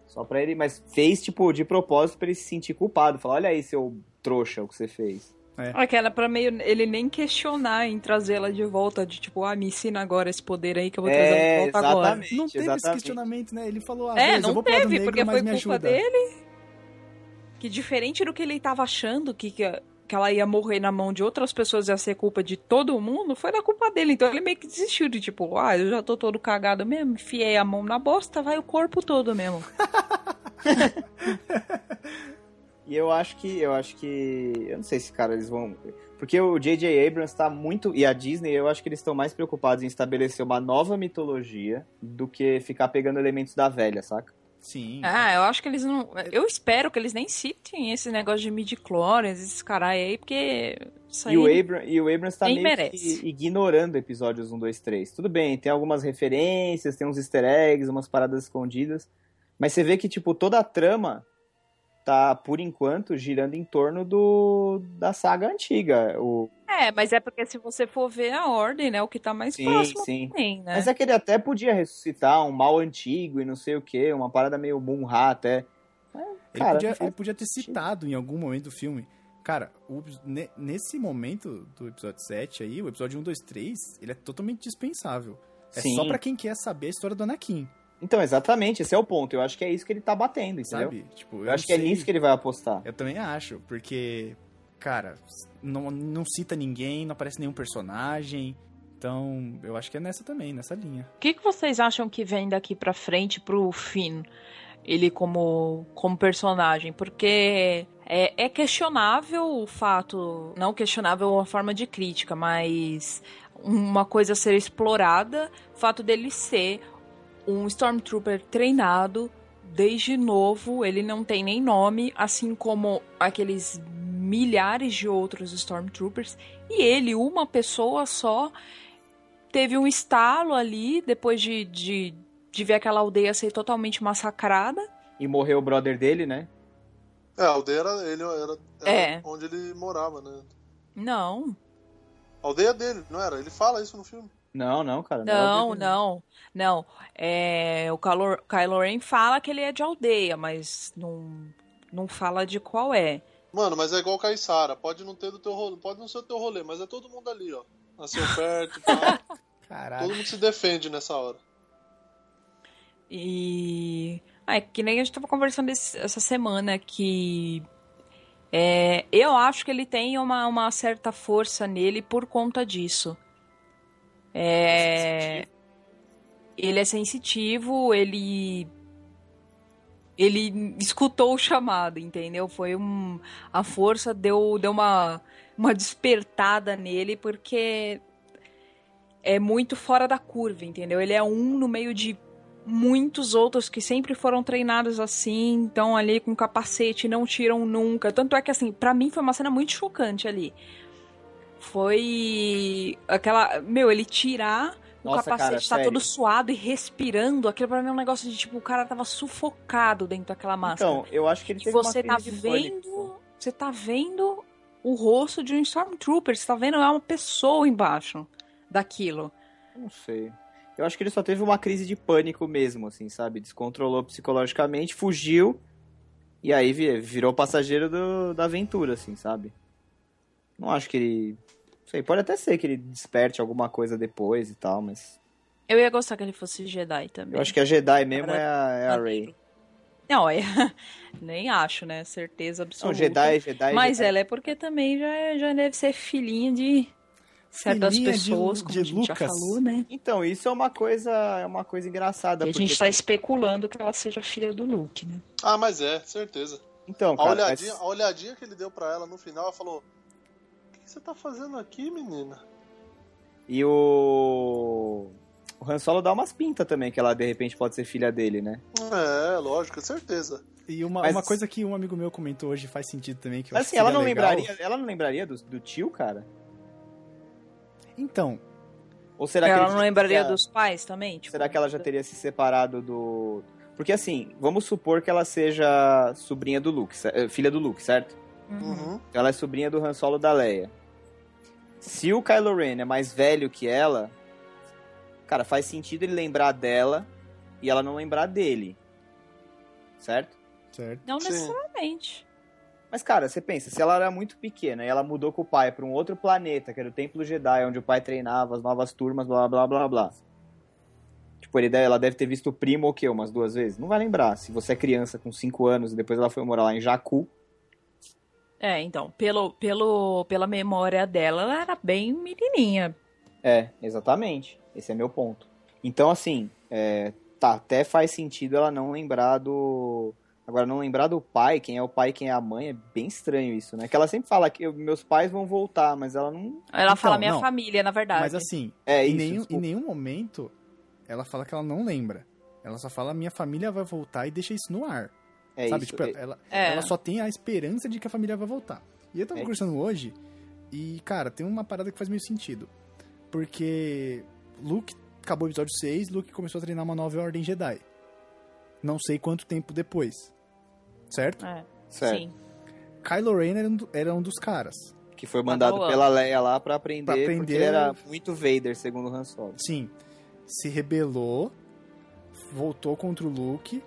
Só pra ele, mas fez, tipo, de propósito pra ele se sentir culpado. Falar, olha aí, seu trouxa, o que você fez. Aquela pra meio ele nem questionar em trazê-la de volta, de tipo, ah, me ensina agora esse poder aí que eu vou trazer É, de volta agora. exatamente. Não teve esse exatamente. questionamento, né? Ele falou, ah, É, beleza, eu não vou pro lado teve, negro, porque foi culpa ajuda. dele. Que diferente do que ele tava achando que, que, que ela ia morrer na mão de outras pessoas e ia ser culpa de todo mundo, foi da culpa dele. Então ele meio que desistiu de tipo, ah, eu já tô todo cagado mesmo, enfiei a mão na bosta, vai o corpo todo mesmo. E eu acho que, eu acho que, eu não sei se, cara, eles vão... Porque o J.J. Abrams tá muito, e a Disney, eu acho que eles estão mais preocupados em estabelecer uma nova mitologia do que ficar pegando elementos da velha, saca? Sim. Ah, eu acho que eles não. Eu espero que eles nem citem esse negócio de midi-chlorians, esses caras aí, porque. Isso aí. E o, Abram, e o Abrams tá meio merece. que ignorando episódios 1, 2, 3. Tudo bem, tem algumas referências, tem uns easter eggs, umas paradas escondidas, mas você vê que, tipo, toda a trama tá, por enquanto, girando em torno do da saga antiga. O, É, mas é porque se você for ver a ordem, né? O que tá mais Sim, próximo sim. também, né? Mas é que ele até podia ressuscitar um mal antigo e não sei o que, uma parada meio Munra até. Mas, Ele, cara, podia, ele podia ter sentido. citado em algum momento do filme. Cara, o- ne- nesse momento do episódio 7 aí, o episódio 1, 2, 3, ele é totalmente dispensável. É Sim. só pra quem quer saber a história do Anakin, Então, exatamente, esse é o ponto. Eu acho que é isso que ele tá batendo, entendeu? sabe? Tipo, Eu, não acho que é nisso que ele vai apostar. Eu também acho, porque, cara, não, não cita ninguém, não aparece nenhum personagem. Então, eu acho que é nessa também, nessa linha. O que, que vocês acham que vem daqui pra frente pro Finn? Ele como, como personagem? Porque é, é questionável o fato. Não questionável uma forma de crítica, mas uma coisa a ser explorada. O fato dele ser um Stormtrooper treinado desde novo, ele não tem nem nome, assim como aqueles milhares de outros Stormtroopers. E ele, uma pessoa só, teve um estalo ali depois de, de, de ver aquela aldeia ser totalmente massacrada. E morreu o brother dele, né? É, a aldeia era, ele, era, era É. onde ele morava, né? Não, A aldeia dele, não era? Ele fala isso no filme. Não, não, cara. não, dele, não, não. É, o Kylo, Kylo Ren fala que ele é de aldeia, mas não, não fala de qual é. Mano, mas é igual Caissara. Pode não ter do teu rolê, pode não ser o teu rolê, mas é todo mundo ali, ó. Nasceu perto e tal. Caralho. todo mundo se defende nessa hora. E. Ah, é que nem a gente tava conversando esse- essa semana que. é, eu acho que ele tem uma, uma certa força nele por conta disso. É, ele é sensitivo, ele. Ele escutou o chamado, entendeu? Foi um. A força deu, deu uma, uma despertada nele, porque é muito fora da curva, entendeu? Ele é um no meio de muitos outros que sempre foram treinados assim, estão ali com capacete, não tiram nunca. Tanto é que, assim, para mim foi uma cena muito chocante ali. Foi aquela. Meu, ele tirar o Nossa, capacete cara, tá todo suado e respirando. Aquilo pra mim é um negócio de tipo, o cara tava sufocado dentro daquela máscara. Então, eu acho que ele E teve uma você tá de pânico. vendo. Você tá vendo o rosto de um Stormtrooper. Você tá vendo é uma pessoa embaixo daquilo. Não sei. Eu acho que ele só teve uma crise de pânico mesmo, assim, sabe? Descontrolou psicologicamente, fugiu e aí vi- virou passageiro do- da aventura, assim, sabe? Não acho que ele. Não sei, pode até ser que ele desperte alguma coisa depois e tal, mas. Eu ia gostar que ele fosse Jedi também. Eu acho que a Jedi mesmo é a, é a Rey. Não, é... nem acho, né? Certeza Não, absoluta. Jedi, Jedi. Mas Jedi. ela é porque também já, é- já deve ser filhinha de certas Filhinha de- pessoas, como de a gente já Lucas. falou, né? Então, isso é uma coisa, é uma coisa engraçada. E a porque- gente tá especulando que ela seja filha do Luke, né? Ah, mas é, certeza. Então, A cara, olhadinha, mas- a olhadinha que ele deu pra ela no final, ela falou: você tá fazendo aqui, menina? E o. O Han Solo dá umas pintas também, que ela de repente pode ser filha dele, né? É, lógico, certeza. E uma, Mas- uma coisa que um amigo meu comentou hoje faz sentido também, que eu Mas assim, ela não legal. lembraria, ela não lembraria do, do tio, cara? Então, Ou será que ela não lembraria dos pais também? Tipo, Será que ela já teria se separado do. Porque assim, vamos supor que ela seja sobrinha do Luke, eh, filha do Luke, certo? Uhum. Uhum. Ela é sobrinha do Han Solo da Leia. Se o Kylo Ren é mais velho que ela, cara, faz sentido ele lembrar dela e ela não lembrar dele. Certo? certo. Não necessariamente. Mas, cara, você pensa, se ela era muito pequena e ela mudou com o pai pra um outro planeta, que era o Templo Jedi, onde o pai treinava as novas turmas, blá blá blá blá. Tipo, ele deve- ela deve ter visto o primo o quê? Umas duas vezes? Não vai lembrar. Se você é criança com 5 anos e depois ela foi morar lá em Jakku. É, então, pelo, pelo, pela memória dela, ela era bem menininha. É, exatamente. Esse é meu ponto. Então, assim, é, tá, até faz sentido ela não lembrar do. Agora, não lembrar do pai, quem é o pai quem é a mãe, é bem estranho isso, né? Que ela sempre fala que meus pais vão voltar, mas ela não. Ela Então, fala minha não. família, na verdade. Mas assim, É em, isso. nenhum, em nenhum momento ela fala que ela não lembra. Ela só fala minha família vai voltar e deixa isso no ar. É sabe? isso. Tipo, é- ela, É. ela só tem a esperança de que a família vai voltar. E eu tava É conversando hoje e, cara, tem uma parada que faz meio sentido. Porque Luke acabou o episódio 6, Luke começou a treinar uma nova ordem Jedi. Não sei quanto tempo depois. Certo? É, certo. sim. Kylo Ren era um, era um dos caras. Que foi mandado Padawan. pela Leia lá pra aprender, Pra aprender- porque ele era muito Vader, segundo o Han Solo. Sim. Se rebelou, voltou contra o Luke,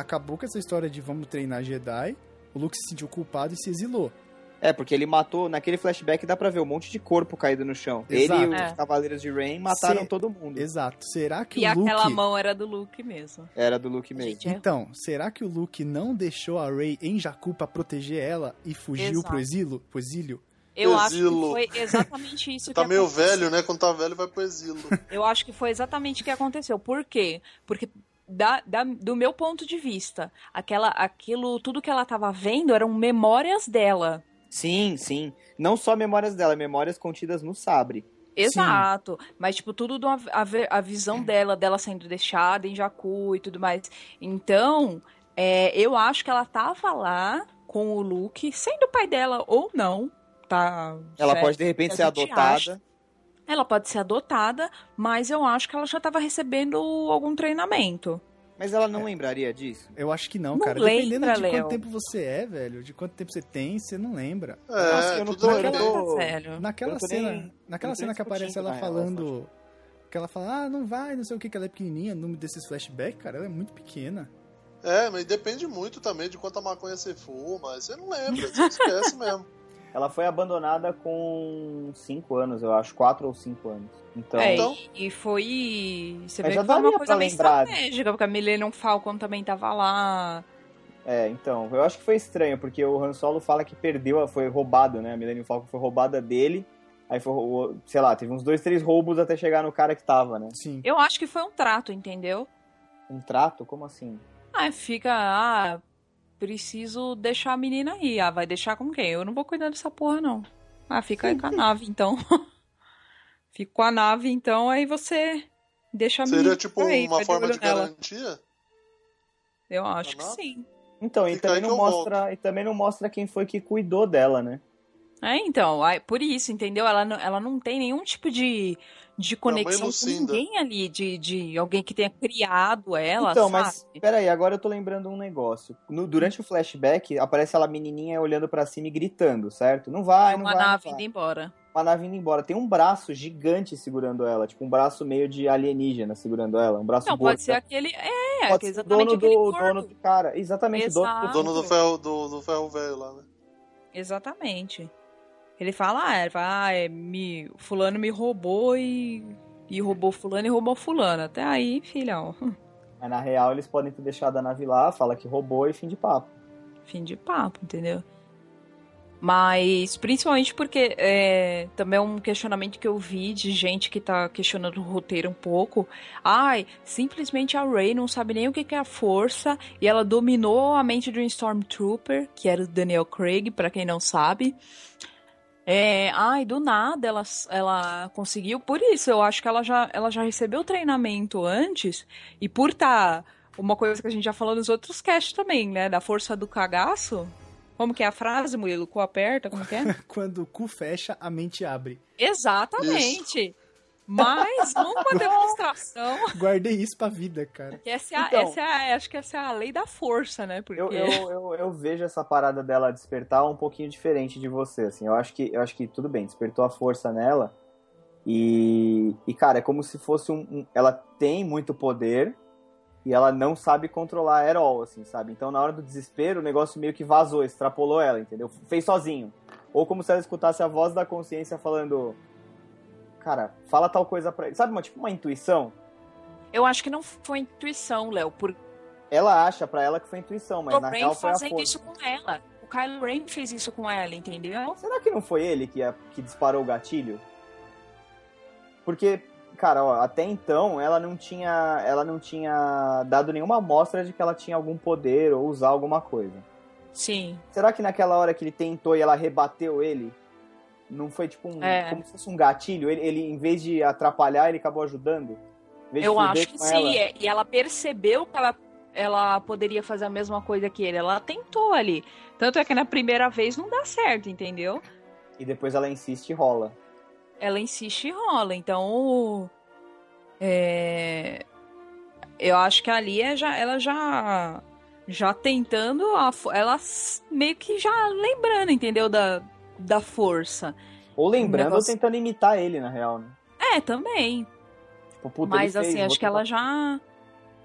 acabou com essa história de vamos treinar Jedi. O Luke se sentiu culpado e se exilou. É, porque ele matou, naquele flashback dá pra ver um monte de corpo caído no chão. Exato. Ele e os É. Cavaleiros de Rain mataram Se- todo mundo. Exato. Será que E o Luke. aquela mão era do Luke mesmo. Era do Luke mesmo. Gente, é Então, será que o Luke não deixou a Rey em Jakku pra proteger ela e fugiu Exato. pro exílio? Pro exílio? Eu acho Exilo. que foi exatamente isso Você que tá meio aconteceu. velho, né? Quando tá velho, vai pro exílio. Eu acho que foi exatamente o que aconteceu. Por quê? Porque da, da- do meu ponto de vista, aquela, aquilo, tudo que ela tava vendo eram memórias dela. Sim, sim. Não só memórias dela, memórias contidas no sabre. Exato. Mas, tipo, tudo do- a, a visão dela, dela sendo deixada em Jakku e tudo mais. Então, é, eu acho que ela tava lá com o Luke, sendo o pai dela ou não. Tá. Ela certo? pode de repente A ser adotada. acha. Ela pode ser adotada, mas eu acho que ela já tava recebendo algum treinamento. Mas ela não lembraria disso? Eu acho que não, Não cara. lembra, Dependendo de Léo. quanto tempo você é, velho, de quanto tempo você tem, você não lembra. Nossa, É, eu não tudo tô- eu naquela- tô- Sério. Naquela cena, nem- naquela cena que aparece ela falando. Que ela fala, ah, não vai, não sei o que, que ela é pequenininha, no número desses flashbacks, cara, ela é muito pequena. É, mas depende muito também de quanta maconha você fuma. Você não lembra, você esquece mesmo. Ela foi abandonada com 5 anos, eu acho. 4 ou 5 anos. Então. É, Então- e, e foi. Você Mas vê já que foi uma coisa bem lembrar. estratégica, porque a Millennium Falcon também tava lá. É, então, eu acho que foi estranho, porque o Han Solo fala que perdeu, foi roubado, né? A Millennium Falcon foi roubada dele. Aí foi, sei lá, teve uns dois, três roubos até chegar no cara que tava, né? Sim. Eu acho que foi um trato, entendeu? Um trato? Como assim? Ah, fica. Ah, preciso deixar a menina aí. Ah, vai deixar com quem? Eu não vou cuidar dessa porra, não. Ah, fica aí com a nave, então. Fico com a nave, então, aí você deixa a Seria menina tipo aí, uma forma de nela. garantia? Eu acho que Não? sim. Então, e Fica também, não mostra, e também não mostra quem foi que cuidou dela, né? É, então, por isso, entendeu? Ela não, ela não tem nenhum tipo de, de conexão com ninguém ali, de, de alguém que tenha criado ela, então, sabe? mas peraí, agora eu tô lembrando um negócio. No- durante o flashback, aparece ela menininha olhando pra cima e gritando, certo? Não vai, não uma vai. não nave indo embora. Uma nave indo embora. Tem um braço gigante segurando ela, tipo um braço meio de alienígena segurando ela, um braço Não, gordo. pode ser aquele. É, Pode ser o exatamente dono do, gordo. dono do cara. Exatamente, o dono. O dono do ferro, do, do ferro velho lá, né? Exatamente. Ele fala, ah, ele fala, ah, é, me, fulano me roubou e, e roubou fulano e roubou fulano. Até aí, filhão, Mas na real eles podem ter deixado a nave lá, fala que roubou e fim de papo. fim de papo, entendeu? Mas, principalmente porque é, também é um questionamento que eu vi de gente que tá questionando o roteiro um pouco. Ai, simplesmente a Rey não sabe nem o que que é a força e ela dominou a mente de um Stormtrooper, que era o Daniel Craig, pra quem não sabe. É, ai, do nada ela, ela conseguiu. Por isso, eu acho que ela já, ela já recebeu treinamento antes. E por tá uma coisa que a gente já falou nos outros casts também, né? Da força do cagaço. Como que é a frase, Murilo? Cu aperta, como que é? Quando o cu fecha, a mente abre. Exatamente. Mais uma demonstração. Guardei isso pra vida, cara. Que essa é a, Então. essa é a- acho que essa é a lei da força, né? Porque Eu, eu, eu, eu vejo essa parada dela despertar um pouquinho diferente de você, assim. Eu acho que, eu acho que tudo bem, despertou a força nela. E, e cara, é como se fosse um, um- Ela tem muito poder e ela não sabe controlar at all, assim, sabe? Então, na hora do desespero, o negócio meio que vazou, extrapolou ela, entendeu? Fez sozinho. Ou como se ela escutasse a voz da consciência falando. Cara, fala tal coisa pra ele. Sabe, uma, tipo uma intuição? eu acho que não foi intuição, Léo. Porque Ela acha pra ela que foi intuição, mas o na Ren real foi a força. isso com ela. O Kylo Ren fez isso com ela, entendeu? Será que não foi ele que, que disparou o gatilho? Porque, cara, ó, até então ela não tinha, ela não tinha dado nenhuma amostra de que ela tinha algum poder ou usar alguma coisa. Sim. Será que naquela hora que ele tentou e ela rebateu ele, não foi tipo um, É. como se fosse um gatilho? Ele, ele, em vez de atrapalhar, ele acabou ajudando? Eu acho que sim. ela? E ela percebeu que ela, ela poderia fazer a mesma coisa que ele. Ela tentou ali. Tanto é que na primeira vez não dá certo, entendeu? E depois ela insiste e rola. Ela insiste e rola. Então. É... Eu acho que ali é já, ela já. Já tentando. A, ela meio que já lembrando, entendeu? Da, da força. Ou lembrando negócio- ou tentando imitar ele, na real, né? É, também. Tipo, puta, Mas fez, assim, acho que ela já.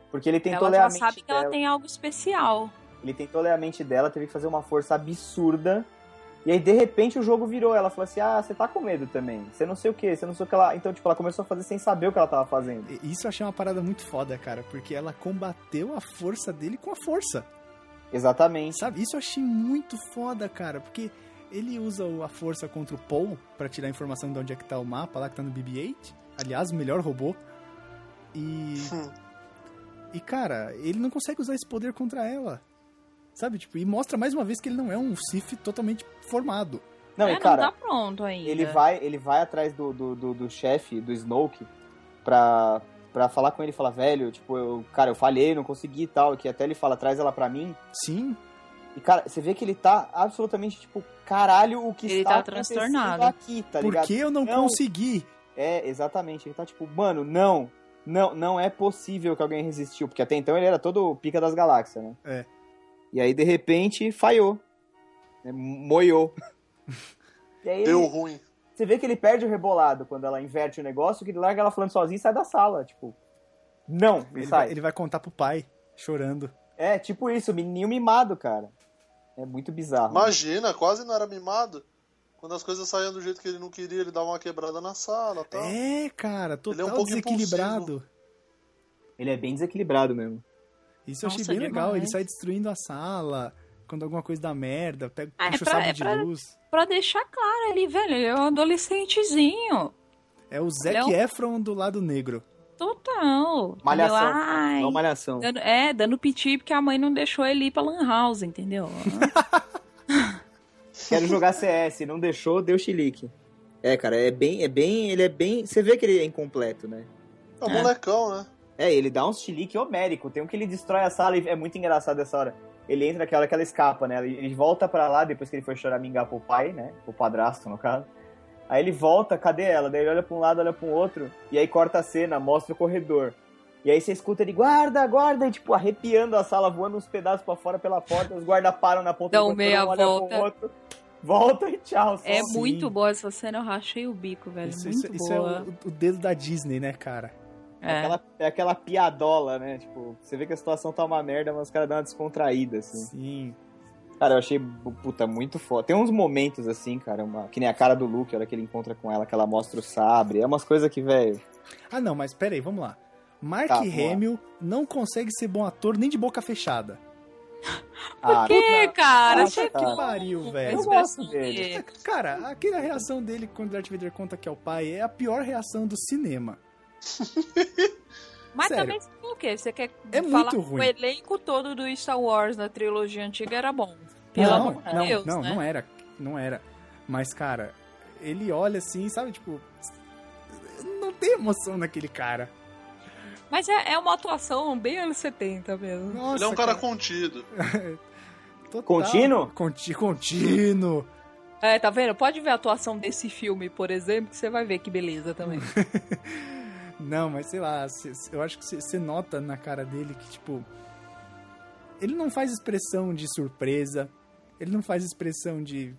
Porque ele tentou Ela ler a mente sabe que ela dela. tem algo especial. Ele tentou ler a mente dela, teve que fazer uma força absurda. E aí, de repente, o jogo virou. Ela falou assim: Ah, você tá com medo também. Você não sei o que, você não sei o que ela. Então, tipo, ela começou a fazer sem saber o que ela tava fazendo. E Isso eu achei uma parada muito foda, cara, porque ela combateu a força dele com a força. Exatamente. Sabe? Isso eu achei muito foda, cara, porque ele usa a força contra o Paul pra tirar a informação de onde é que tá o mapa, lá que tá no BB-8. Aliás, o melhor robô. E. Hum. E, cara, ele não consegue usar esse poder contra ela. Sabe? Tipo, e mostra mais uma vez que ele não é um Sith totalmente formado. Não, é, e cara, não tá pronto ainda. ele vai, ele vai atrás do, do, do, do chefe, do Snoke, pra, pra falar com ele e falar, velho, tipo, eu, cara, eu falhei, não consegui e tal. Que até ele fala, traz ela pra mim. Sim, E, cara, você vê que ele tá absolutamente, tipo, caralho, o que Ele está tá transtornado. aqui, tá ligado? porque eu não, Não. consegui. É, exatamente. Ele tá tipo, mano, não, não, não é possível que alguém resistiu, porque até então ele era todo pica das galáxias, né? É. E aí, de repente, falhou. Né? Moiou. e aí, Deu ele- ruim. você vê que ele perde o rebolado quando ela inverte o negócio, que ele larga ela falando sozinho e sai da sala, tipo, não, e Ele sai. vai, ele vai contar pro pai, chorando. É, tipo isso, menininho mimado, cara. É muito bizarro. Imagina, quase não era mimado. Quando as coisas saíam do jeito que ele não queria, ele dava uma quebrada na sala tal. É, cara, total Ele é um pouco desequilibrado. Ele é bem desequilibrado mesmo. Isso eu achei Nossa, bem legal. Ele sai destruindo a sala, quando alguma coisa dá merda, pega, Ah, é puxa o pra- sabre é de pra- luz. Pra deixar claro ali, velho, ele é um adolescentezinho. É o Zac Não. Efron do lado negro. Total. Malhação. Ai, Não malhação. dando- é, dando piti porque a mãe não deixou ele ir pra Lan House, entendeu? Quero jogar CS, não deixou, deu chilique. É, cara, é bem, é bem, ele é bem, você vê que ele é incompleto, né? É um É. molecão, né? É, ele dá um chilique homérico. Tem um que ele destrói a sala e é muito engraçado essa hora. Ele entra naquela hora que ela escapa, né? Ele volta pra lá depois que ele foi choramingar pro pai, né? Pro padrasto, no caso. Aí ele volta, cadê ela? Daí ele olha pra um lado, olha pro outro, e aí corta a cena, mostra o corredor. E aí você escuta ele, guarda, guarda, e tipo, arrepiando a sala, voando uns pedaços pra fora pela porta, os guardas param na ponta Dão do meia corredor, um olha volta. pro outro, volta e tchau. só. É Sim. muito boa essa cena, eu rachei o bico, velho. Isso, muito isso- isso é boa. o, o dedo da Disney, né, cara? É. Aquela, é aquela piadola, né? Tipo, você vê que a situação tá uma merda, mas os caras dão uma descontraída, assim. Sim. Cara, eu achei, puta, muito foda. Tem uns momentos assim, cara, uma- que nem a cara do Luke, a hora que ele encontra com ela, que ela mostra o sabre. É umas coisas que, velho. Ah, não, mas pera aí, vamos lá. Mark Tá, lá. Hamill não consegue ser bom ator nem de boca fechada. Ah, Por que, cara? Ah, tá. Que pariu, velho. Eu gosto dele. Cara, aquela reação dele quando Darth Vader conta que é o pai é a pior reação do cinema. Mas Sério. também o quê? Você quer É falar muito ruim. o elenco todo do Star Wars na trilogia antiga era bom. Pelo não, amor de não, Deus, não, né? não era. Não era. Mas, cara, ele olha assim, sabe, tipo. Não tem emoção naquele cara. Mas é, é uma atuação bem anos 70 mesmo. Nossa, Ele é um cara contido. total. Contínuo? Conti, contínuo. É, tá vendo? Pode ver a atuação desse filme, por exemplo, que você vai ver que beleza também. Não, mas sei lá, eu acho que você nota na cara dele que, tipo. Ele não faz expressão de surpresa. Ele não faz expressão de.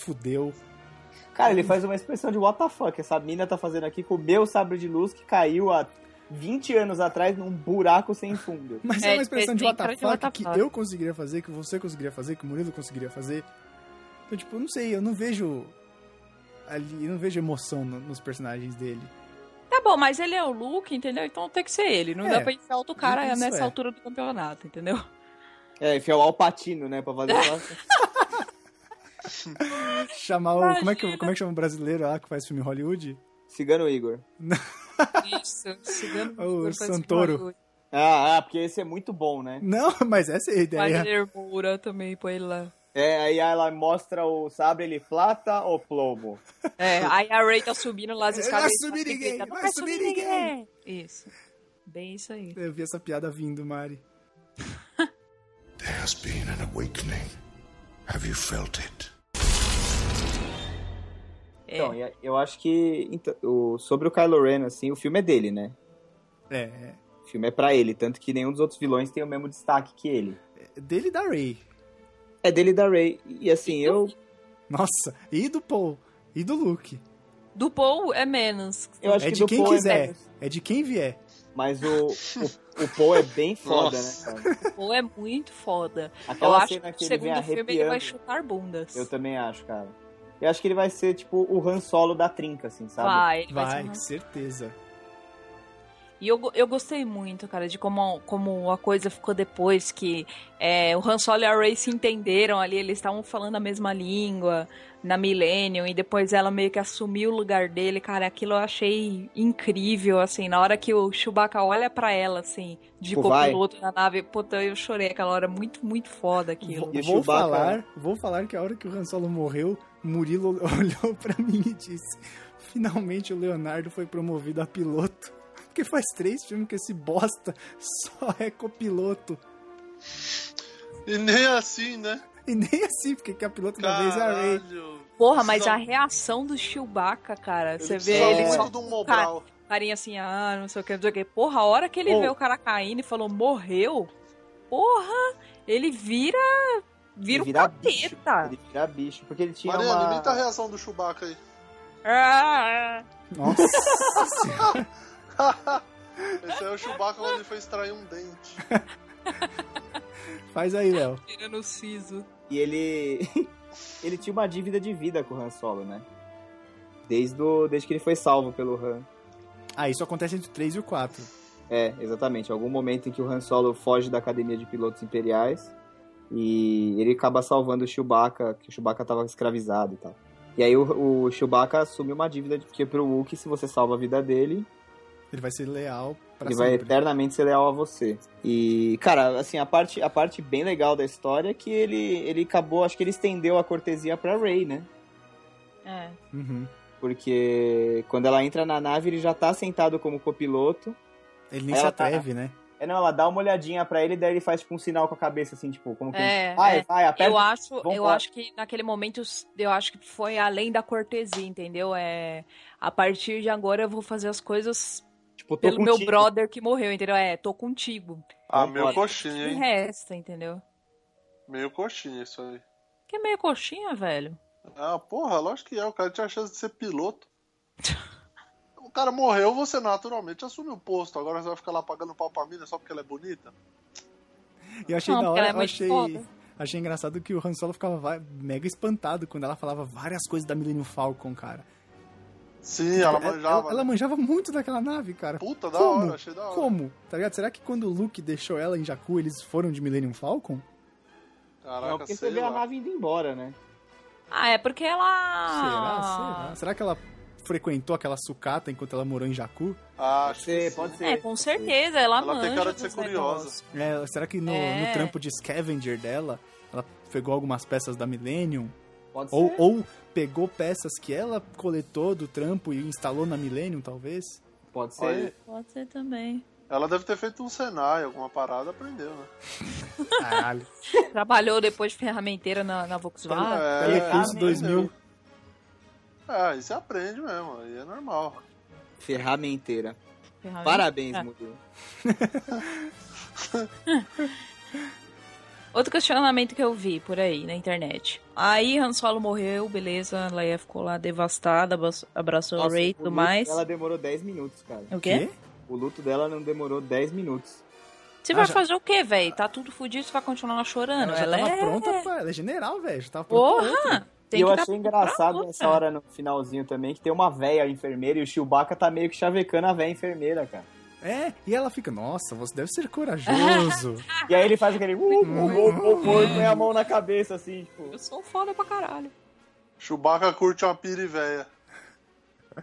Fudeu. Cara, ele faz uma expressão de what the fuck. Essa mina tá fazendo aqui com o meu sabre de luz que caiu há 20 anos atrás num buraco sem fundo. Mas é, É, uma expressão de tem what de fuck what the que fuck. eu conseguiria fazer, que você conseguiria fazer, que o Murilo conseguiria fazer. Então, tipo, eu não sei, eu não vejo. Ali, eu não vejo emoção no- nos personagens dele. Tá bom, mas ele é o Luke, entendeu? Então tem que ser ele. Não É, dá pra enfiar outro cara nessa é. altura do campeonato, entendeu? É, enfiar o Alpatino, né? Pra fazer aquela- Chamar o. Como é, que, como é que chama o brasileiro lá que faz filme Hollywood? Cigano Igor. Isso, cigano. O Igor faz Santoro. Ah, ah, porque esse é muito bom, né? Não, mas essa é a ideia. Wagner Moura também, põe ele lá. É, aí ela mostra o sabre, ele plata ou plomo? É, aí a Ray tá subindo lá as Não escadas. vai subir ninguém, não vai subir ninguém." Isso. Bem isso aí. Eu vi essa piada vindo, Mari. There has been an awakening. Have you felt it? É. Então, eu acho que então, o- sobre o Kylo Ren, assim, o filme é dele, né? É, é. O filme é pra ele, tanto que nenhum dos outros vilões tem o mesmo destaque que ele. Dele e da Ray. É dele e da Rey. E assim, eu, Nossa, e do Paul. E do Luke. Do Paul é menos. eu acho é que de do quem Paul é quiser. menos. É de quem vier. Mas o, o, o Paul é bem foda, Nossa. né, cara? O Paul é muito foda. Aquela Eu acho cena que no vem segundo filme ele vai chutar bundas. Eu também acho, cara. Eu acho que ele vai ser, tipo, o Han Solo da trinca, assim, sabe? Vai, ele vai, Vai, ser um- certeza. E eu, go- eu gostei muito, cara, de como, como a coisa ficou depois que é, o Han Solo e a Rey se entenderam ali, eles estavam falando a mesma língua na Millennium, e depois ela meio que assumiu o lugar dele, cara, aquilo eu achei incrível, assim, na hora que o Chewbacca olha pra ela, assim, de Tipo, copiloto na nave, puta, eu chorei aquela hora, muito, muito foda aquilo. Vou, E vou Chewbacca- falar, vou falar que a hora que o Han Solo morreu, Murilo olhou pra mim e disse: Finalmente o Leonardo foi promovido a piloto. Porque faz três filmes que esse bosta só é copiloto. E nem assim, né? E nem assim, porque que a piloto da vez é a Ray. Porra, mas Precisa- a reação do Chewbacca, cara, você vê ele É. só um Mobral. carinha assim, ah, não sei o que, não sei o que. Porra, a hora que ele Oh. vê o cara caindo e falou, morreu, porra, ele vira. Vira Ele um vira bicho. capeta. Ele vira bicho. Porque ele tinha Mariana, uma... imita a reação do Chewbacca aí. Ah, Nossa Esse aí é o Chewbacca quando ele foi extrair um dente. Faz aí, Léo. tirando o siso. E ele... ele tinha uma dívida de vida com o Han Solo, né? Desde, o... Desde que ele foi salvo pelo Han. Ah, isso acontece entre o 3 e o 4. É, exatamente. Algum momento em que o Han Solo foge da Academia de Pilotos Imperiais e ele acaba salvando o Chewbacca, que o Chewbacca estava escravizado e tal. E aí o, o Chewbacca assume uma dívida de que pro Wookiee, se você salva a vida dele, Ele vai ser leal pra ele vai sempre. eternamente ser leal a você. E, cara, assim, a parte, a parte bem legal da história é que ele, ele acabou, acho que ele estendeu a cortesia pra Rey, né? É. Uhum. Porque quando ela entra na nave, ele já tá sentado como copiloto. Ele nem se tá- atreve, né? É, não, ela dá uma olhadinha pra ele, daí ele faz tipo um sinal com a cabeça, assim, tipo, como que. É, vai, é. vai, aperta. Eu acho, vamos eu lá. acho que naquele momento eu acho que foi além da cortesia, entendeu? É a partir de agora eu vou fazer as coisas tipo, tô pelo meu contigo. brother que morreu, entendeu? É, tô contigo. Ah, meio coxinha, hein? resta, entendeu? Meio coxinha isso aí. Que é meio coxinha, velho. Ah, porra, lógico que é. O cara tinha a chance de ser piloto. O cara morreu, você naturalmente assume o posto. Agora você vai ficar lá pagando pau pra mina só porque ela é bonita? E eu achei Não, da hora, ela é eu achei, foda. achei engraçado que o Han Solo ficava va- mega espantado quando ela falava várias coisas da Millennium Falcon, cara. Sim, ela Ela- manjava. Ela, ela manjava muito daquela nave, cara. Puta, da Como? hora, achei da hora. Como? Tá ligado? Será que quando o Luke deixou ela em Jakku, eles foram de Millennium Falcon? Caraca, Não, porque sei você vê a nave indo embora, né? Ah, é porque ela. Será? Será? Será que ela frequentou aquela sucata enquanto ela morou em Jakku? Ah, Pode ser, pode ser. É, com certeza, ela, Ela tem cara de ser curiosa. É, será que no, É. no trampo de scavenger dela, ela pegou algumas peças da Millennium? Pode ser. Ou, ou pegou peças que ela coletou do trampo e instalou na Millennium, talvez? Pode ser. Aí. Pode ser também. Ela deve ter feito um Senai, alguma parada, aprendeu, né? Caralho. Trabalhou depois de ferramenteira na, na Volkswagen. É, Telecurso aprendeu. 2000. É, aí você aprende mesmo, aí é normal. Ferramenteira. Ferramenta- Parabéns, É. Murilo. Outro questionamento que eu vi por aí na internet. Aí Han Solo morreu, beleza, Leia ficou lá devastada, abra- abraçou Nossa, Rey e o tudo luto mais. Ela demorou 10 minutos, cara. O quê? O luto dela não demorou 10 minutos. Você Ah, vai já- fazer o quê, velho? Tá tudo fudido, você vai continuar chorando. Ela já Ela tava é... pronta pra... Ela é general, velho. Já tava pronta. Porra! E eu achei engraçado nessa hora no finalzinho também, que tem uma véia enfermeira e o Chewbacca tá meio que chavecando a véia enfermeira, cara. É, e ela fica, nossa, você deve ser corajoso. E aí ele faz aquele... Uh, uh, uh, uh, uh, e põe a mão na cabeça, assim, tipo... Eu sou foda pra caralho. Chewbacca curte uma pirivéia.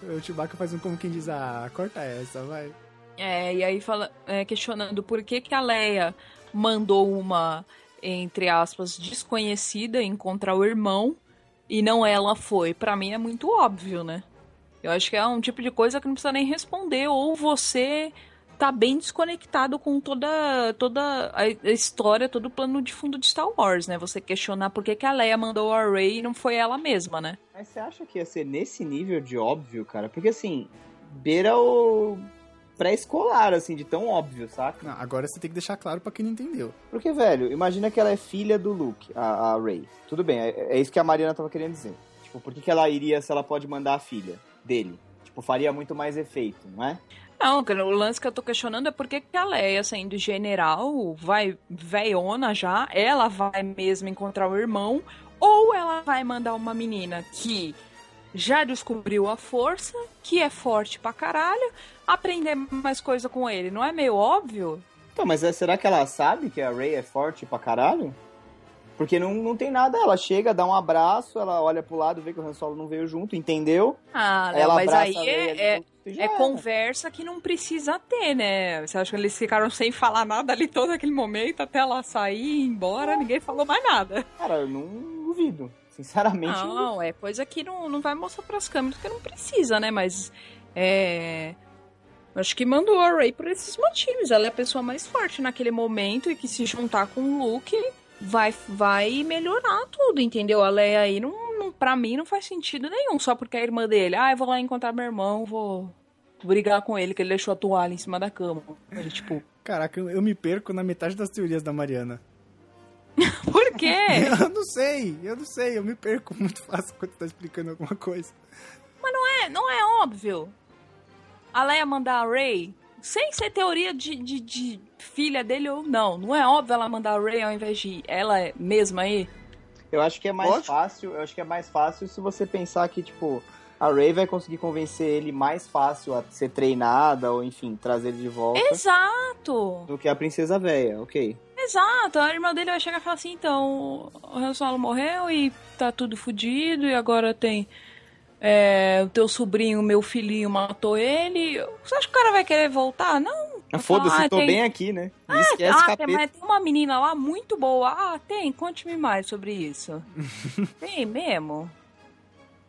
o Chewbacca faz um como quem diz, ah, corta essa, vai. É, e aí fala, é, questionando por que, que a Leia mandou uma, entre aspas, desconhecida encontrar o irmão e não ela foi. Pra mim é muito óbvio, né? Eu acho que é um tipo de coisa que não precisa nem responder, ou você tá bem desconectado com toda, toda a história, todo o plano de fundo de Star Wars, né? Você questionar por que, que a Leia mandou a Rey e não foi ela mesma, né? Mas você acha que ia ser nesse nível de óbvio, cara? Porque, assim, beira o pré-escolar, assim, de tão óbvio, saca? Não, agora você tem que deixar claro pra quem não entendeu. Porque, velho, imagina que ela é filha do Luke, a, a Rey. Tudo bem, é, é isso que a Mariana tava querendo dizer. Tipo, por que, que ela iria se ela pode mandar a filha dele? Tipo, faria muito mais efeito, não é? Não, o lance que eu tô questionando é por que a Leia, sendo general, vai veiona já, ela vai mesmo encontrar o irmão, ou ela vai mandar uma menina que já descobriu a força, que é forte pra caralho, aprender mais coisa com ele. Não é meio óbvio? Então, mas é- será que ela sabe que a Rey é forte pra caralho? Porque não, não tem nada, ela chega, dá um abraço, ela olha pro lado, vê que o Han Solo não veio junto, entendeu? Ah, Léo, ela mas abraça aí é, é, é conversa que não precisa ter, né? Você acha que eles ficaram sem falar nada ali todo aquele momento, até ela sair e ir embora, ninguém falou mais nada. Cara, eu não duvido. Sinceramente, não. Não, é coisa que não, não vai mostrar pras câmeras, porque não precisa, né? Mas é. Acho que mandou a Ray por esses motivos. Ela é a pessoa mais forte naquele momento e que se juntar com o Luke vai, vai melhorar tudo, entendeu? A Leia aí, não, não, pra mim, não faz sentido nenhum. Só porque é a irmã dele. Ah, eu vou lá encontrar meu irmão, vou brigar com ele, que ele deixou a toalha em cima da cama. Aí, tipo, Caraca, eu, me perco na metade das teorias da Mariana. por quê? Eu não sei, eu não sei, eu me perco muito fácil quando tá explicando alguma coisa. É, não é óbvio. A Leia mandar a Ray, sem ser teoria de, de, de filha dele ou não. Não é óbvio ela mandar a Ray ao invés de ela mesma aí. Eu acho que é mais Lógico. fácil, eu acho que é mais fácil se você pensar que, tipo, a Rey vai conseguir convencer ele mais fácil a ser treinada, ou enfim, trazer ele de volta, Exato! do que a princesa velha, ok. Exato! A irmã dele vai chegar e falar assim: então, o Han Solo morreu e tá tudo fudido, e agora tem. é, o teu sobrinho, meu filhinho, matou ele. Você acha que o cara vai querer voltar? Não. Ah, Foda-se, Ah, tô tem- bem aqui, né? Não esquece Ah, tem, capeta. mas tem uma menina lá muito boa. Ah, tem? Conte-me mais sobre isso. tem mesmo?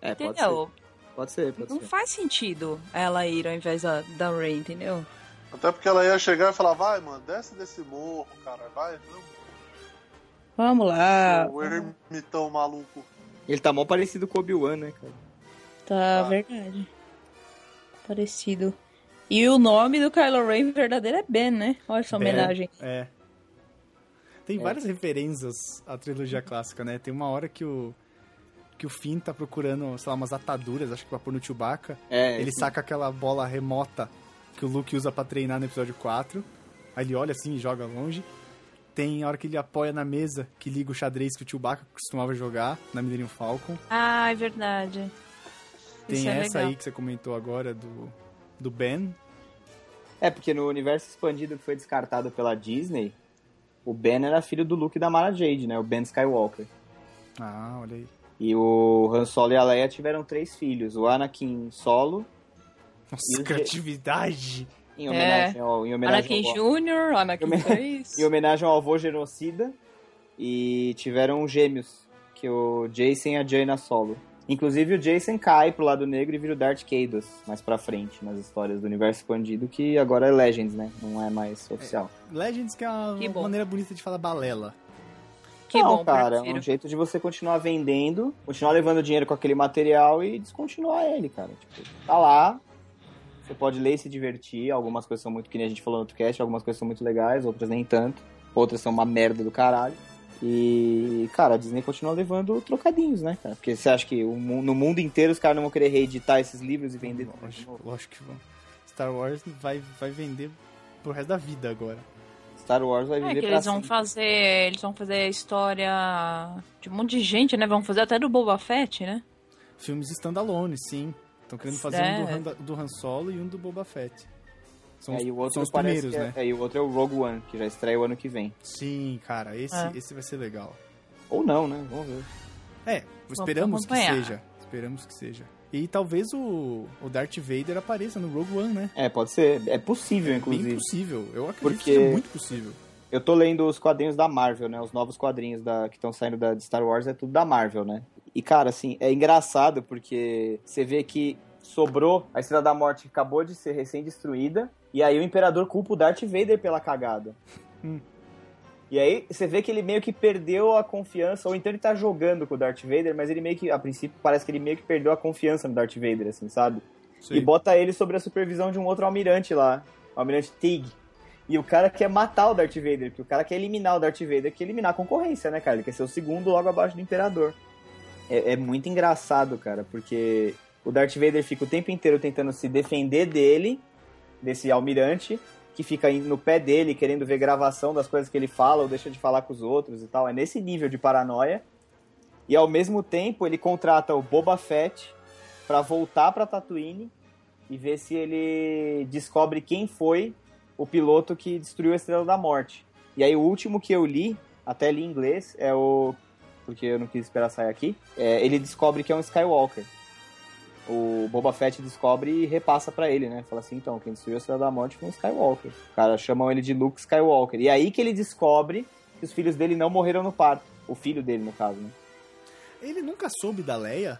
É, pode Entendeu? ser. Pode ser, pode Não ser. faz sentido ela ir ao invés da, da Ray, entendeu? Até porque ela ia chegar e falar, vai, mano, desce desse morro, cara, vai, vamos. Vamos lá. O ermitão maluco. Ele tá mal parecido com o Obi-Wan, né, cara? Tá, Ah. verdade. Parecido. E o nome do Kylo Ren verdadeiro é Ben, né? Olha essa Ben. homenagem. É. Tem várias referências à trilogia clássica, né? Tem uma hora que o que o Finn tá procurando, sei lá, umas ataduras, acho que pra pôr no Chewbacca. É, Ele saca aquela bola remota que o Luke usa pra treinar no episódio 4. Aí ele olha assim e joga longe. Tem a hora que ele apoia na mesa, que liga o xadrez que o Chewbacca costumava jogar na Millennium Falcon. Ah, é verdade. Tem Isso é essa legal. aí que você comentou agora do, do Ben. É, porque no universo expandido que foi descartado pela Disney, o Ben era filho do Luke e da Mara Jade, né? O Ben Skywalker. Ah, olha aí. E o Han Solo e a Leia tiveram três filhos. O Anakin Solo, Nossa, E o criatividade! em homenagem ao... Em homenagem Anakin ao... Jr., Anakin Em 3. em homenagem ao avô genocida. E tiveram gêmeos, que o Jason e a Jaina Solo. Inclusive o Jason cai pro lado negro e vira o Darth Caedus mais pra frente nas histórias do universo expandido, que agora é Legends, né? Não é mais oficial. Legends que é uma, Que maneira bonita de falar balela. Que Não, bom, cara, é um jeito de você continuar vendendo, continuar levando dinheiro com aquele material e descontinuar ele, cara. Tipo, tá lá, você pode ler e se divertir. Algumas coisas são muito, que nem a gente falou no outro cast, algumas coisas são muito legais, outras nem tanto. Outras são uma merda do caralho. E, cara, a Disney continua levando trocadinhos, né, cara? Porque você acha que o no mundo inteiro os caras não vão querer reeditar esses livros e vender Lógico, lógico que vão. Star Wars vai, vai vender pro resto da vida agora. Star Wars vai É viver que pra eles vão sempre. fazer. Eles vão fazer a história de um monte de gente, né? Vão fazer até do Boba Fett, né? Filmes standalone, sim. Estão querendo fazer É. um do Han, do Han Solo e um do Boba Fett. São, É, os, e o outro são os primeiros, que é, né? é, e o outro é o Rogue One, que já estreia o ano que vem. Sim, cara, esse, É. esse vai ser legal. Ou não, né? Vamos ver. É, esperamos que seja. Esperamos que seja. E talvez o, o Darth Vader apareça no Rogue One, né? É, pode ser. É possível, Bem inclusive. possível. Eu acredito Porque- que seja muito possível. Eu tô lendo os quadrinhos da Marvel, né? Os novos quadrinhos da, que estão saindo da, de Star Wars é tudo da Marvel, né? E, cara, assim, é engraçado porque você vê que sobrou, a Estrela da Morte acabou de ser recém-destruída, e aí o Imperador culpa o Darth Vader pela cagada. Hum. E aí você vê que ele meio que perdeu a confiança, ou então ele tá jogando com o Darth Vader, mas ele meio que, a princípio, parece que ele meio que perdeu a confiança no Darth Vader, assim, sabe? Sei. e bota ele sob a supervisão de um outro almirante lá, o almirante Tig. E o cara quer matar o Darth Vader, porque o cara quer eliminar o Darth Vader, quer eliminar a concorrência, né, cara? Ele quer ser o segundo logo abaixo do Imperador. É, é muito engraçado, cara, porque o Darth Vader fica o tempo inteiro tentando se defender dele, desse almirante, que fica no pé dele, querendo ver gravação das coisas que ele fala ou deixa de falar com os outros e tal. É nesse nível de paranoia. E ao mesmo tempo ele contrata o Boba Fett pra voltar pra Tatooine e ver se ele descobre quem foi o piloto que destruiu a Estrela da Morte. E aí o último que eu li, até li em inglês, é o porque eu não quis esperar sair aqui. é, ele descobre que é um Skywalker. O Boba Fett descobre e repassa pra ele, né? Fala assim, então, quem destruiu a Estrela da Morte foi um Skywalker. O cara chamam ele de Luke Skywalker. E é aí que ele descobre que os filhos dele não morreram no parto. O filho dele, no caso, né? Ele nunca soube da Leia?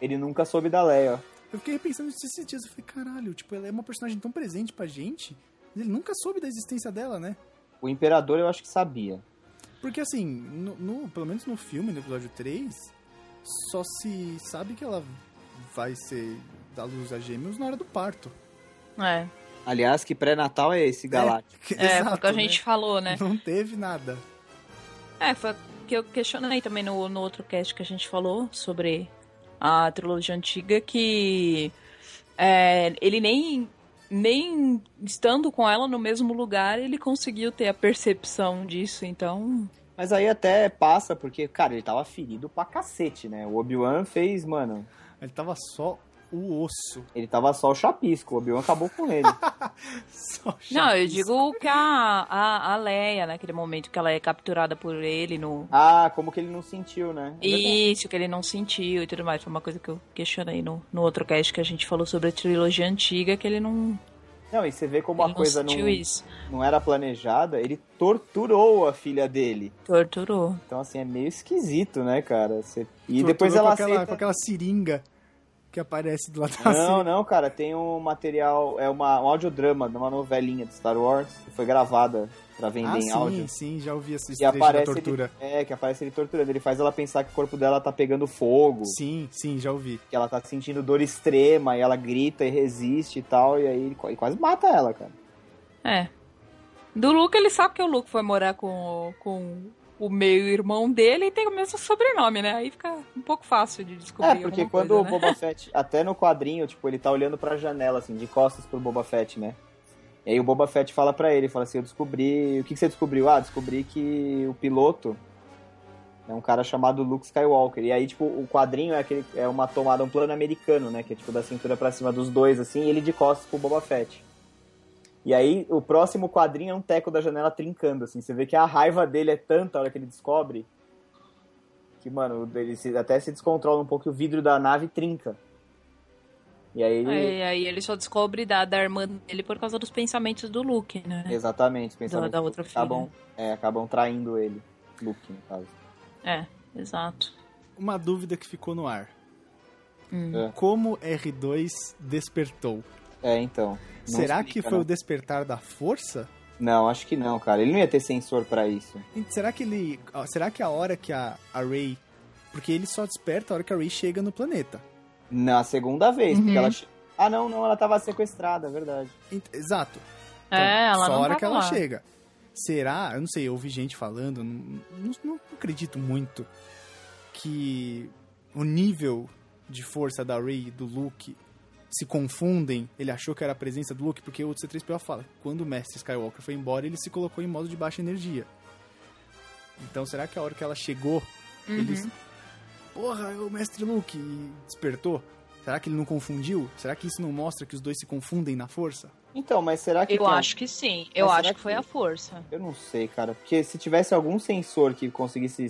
Ele nunca soube da Leia. Eu fiquei pensando nisso esses dias. Eu falei, caralho, tipo, ela é uma personagem tão presente pra gente. Ele nunca soube da existência dela, né? O Imperador eu acho que sabia. Porque assim, no, no- pelo menos no filme, no episódio 3, só se sabe que ela vai ser da luz a gêmeos na hora do parto. É. Aliás, que pré-natal é esse galáctico? É, Exato, foi o que a né? gente falou, né? Não teve nada. É, foi o que eu questionei também no, no outro cast que a gente falou sobre a trilogia antiga, que é, ele nem, nem estando com ela no mesmo lugar, ele conseguiu ter a percepção disso, então. Mas aí até passa, porque, cara, ele tava ferido pra cacete, né? O Obi-Wan fez, mano. Ele tava só o osso. Ele tava só o chapisco. O Obi-Wan acabou com ele. Só Não, eu digo que a, a, a Leia, naquele momento que ela é capturada por ele no. ah, como que ele não sentiu, né? É. Isso, que ele não sentiu e tudo mais. Foi uma coisa que eu questionei no, no outro cast que a gente falou sobre a trilogia antiga, que ele não, Não, e você vê como ele a coisa não, não era planejada. Ele torturou a filha dele. Torturou. Então, assim, é meio esquisito, né, cara? Você... E Torturou depois ela com aquela, aceita... com aquela seringa. Que aparece do lado da Não, não, cara, tem um material, é uma, um audiodrama de uma novelinha de Star Wars, que foi gravada pra vender Ah, em sim, áudio. sim, já ouvi essa E trecho da aparece tortura. ele, é, que aparece ele torturando. Ele faz ela pensar que o corpo dela tá pegando fogo, Sim, sim, já ouvi. que ela tá sentindo dor extrema, e ela grita e resiste e tal, e aí ele qu- e quase mata ela, cara. É. Do Luke, ele sabe que o Luke foi morar com, o- com o meio-irmão dele e tem o mesmo sobrenome, né? Aí fica um pouco fácil de descobrir. É, porque quando coisa, o né? Boba Fett, até no quadrinho, tipo, ele tá olhando pra janela, assim, de costas pro Boba Fett, né? E aí o Boba Fett fala pra ele, fala assim, eu descobri... O que, que você descobriu? Ah, descobri que o piloto é um cara chamado Luke Skywalker. E aí, tipo, o quadrinho é, aquele, é uma tomada, um plano americano, né? Que é, tipo, da cintura pra cima dos dois, assim, e ele de costas pro Boba Fett. E aí, o próximo quadrinho é um teco da janela trincando, assim. Você vê que a raiva dele é tanta a hora que ele descobre que, mano, ele se- até se descontrola um pouco e o vidro da nave trinca. E aí ele... Aí, aí ele só descobre da, da irmã dele por causa dos pensamentos do Luke, né? Exatamente, os pensamentos da outra acabam, é, acabam traindo ele. Luke, no caso. É, exato. Uma dúvida que ficou no ar. Hum. É. Como R2 despertou? É, então. Não Será explica, que foi né? o despertar da força? Não, acho que não, cara. Ele não ia ter sensor pra isso. Será que ele. Será que a hora que a, a Ray. Porque ele só desperta a hora que a Ray chega no planeta. Na segunda vez, Uhum. porque ela... Ah, não, não, ela tava sequestrada, é verdade. Ent- Exato. É, ela só não a hora tava que ela lá. chega. Será? Eu não sei, eu ouvi gente falando, não, não, não acredito muito que o nível de força da Rey e do Luke se confundem. Ele achou que era a presença do Luke, porque o C3PO fala, quando o mestre Skywalker foi embora, ele se colocou em modo de baixa energia. Então será que a hora que ela chegou, Uhum. eles. Porra, é o mestre Luke e despertou? Será que ele não confundiu? Será que isso não mostra que os dois se confundem na força? Então, mas será que... Eu tem- acho que sim. Eu Mas acho que foi que- a força. Eu não sei, cara. Porque se tivesse algum sensor que conseguisse.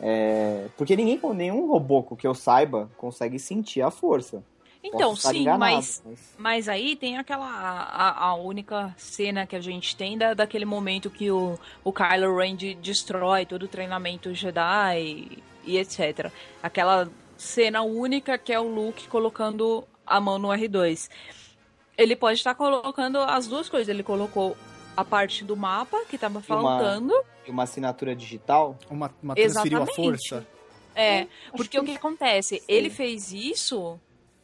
é, Porque ninguém, nenhum robô que eu saiba consegue sentir a força. Então, sim, enganado, mas, mas aí tem aquela. A, a única cena que a gente tem da, daquele momento que o, o Kylo Ren de- destrói todo o treinamento Jedi e, e etc. Aquela cena única que é o Luke colocando a mão no R2. Ele pode estar colocando as duas coisas. Ele colocou a parte do mapa que tava faltando. E uma assinatura digital? Uma, uma transferiu a Exatamente. força? É, Acho porque o que acontece? Ele fez isso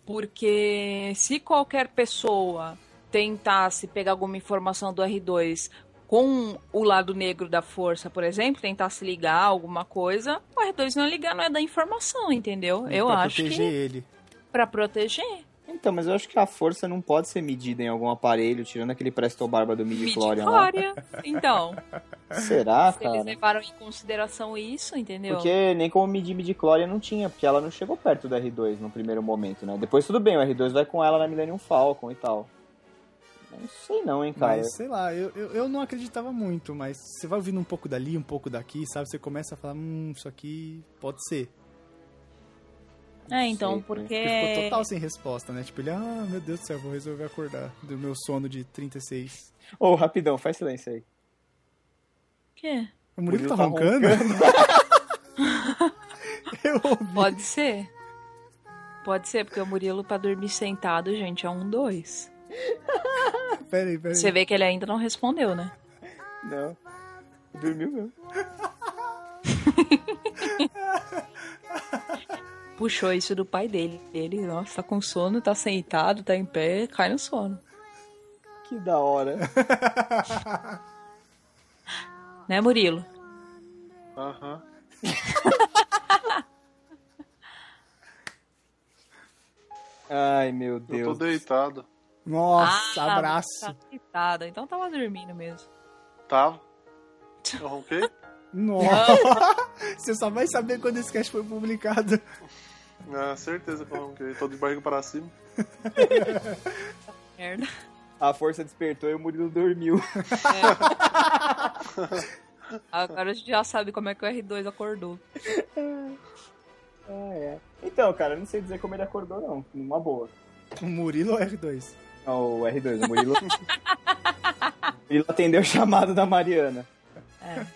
porque se qualquer pessoa tentasse pegar alguma informação do R2 com o lado negro da força, por exemplo, tentasse ligar alguma coisa, o R2 não ia ligar, não é da informação, entendeu? Eu pra acho proteger que ele. pra proteger. Então, mas eu acho que a força não pode ser medida em algum aparelho, tirando aquele Presto Barba do Midi-Chlorian lá. Então, Será, se eles cara? levaram em consideração isso, entendeu? Porque nem como medir Midi-Chlorian não tinha, porque ela não chegou perto do R2 no primeiro momento, né? Depois tudo bem, o R2 vai com ela na Millennium Falcon e tal. Não sei não, hein, cara. Mas, sei lá, eu, eu, eu não acreditava muito, mas você vai ouvindo um pouco dali, um pouco daqui, sabe? Você começa a falar, hum, isso aqui pode ser. É, então, Sei, né? Porque porque... ficou total sem resposta, né? Tipo, ele, ah, meu Deus do céu, vou resolver acordar do meu sono de 36. Ô, rapidão, faz silêncio aí. Quê? O Murilo, Murilo tá tá roncando? eu ouvi. Pode ser. Pode ser, porque o Murilo pra dormir sentado, gente, é um dois. Peraí, peraí. Você vê que ele ainda não respondeu, né? Não. Dormiu mesmo. Puxou isso do pai dele. Ele, nossa, tá com sono, tá sentado, tá em pé, cai no sono. Que da hora. Né, Murilo? Aham. Ai, meu Eu tô Deus. deitado. Nossa, Ah, abraço. Tá deitado, então tava dormindo mesmo. Tava. Eu ronquei? Nossa. Você só vai saber quando esse cast foi publicado. Ah, certeza que eu ronquei. Tô de barriga para cima. Merda. A força despertou e o Murilo dormiu. Agora a gente já sabe como é que o R2 acordou. Ah, é. Então, cara, eu não sei dizer como ele acordou, não. Numa boa. O Murilo ou R2? Não, o R2, o Murilo. o Murilo atendeu o chamado da Mariana. É.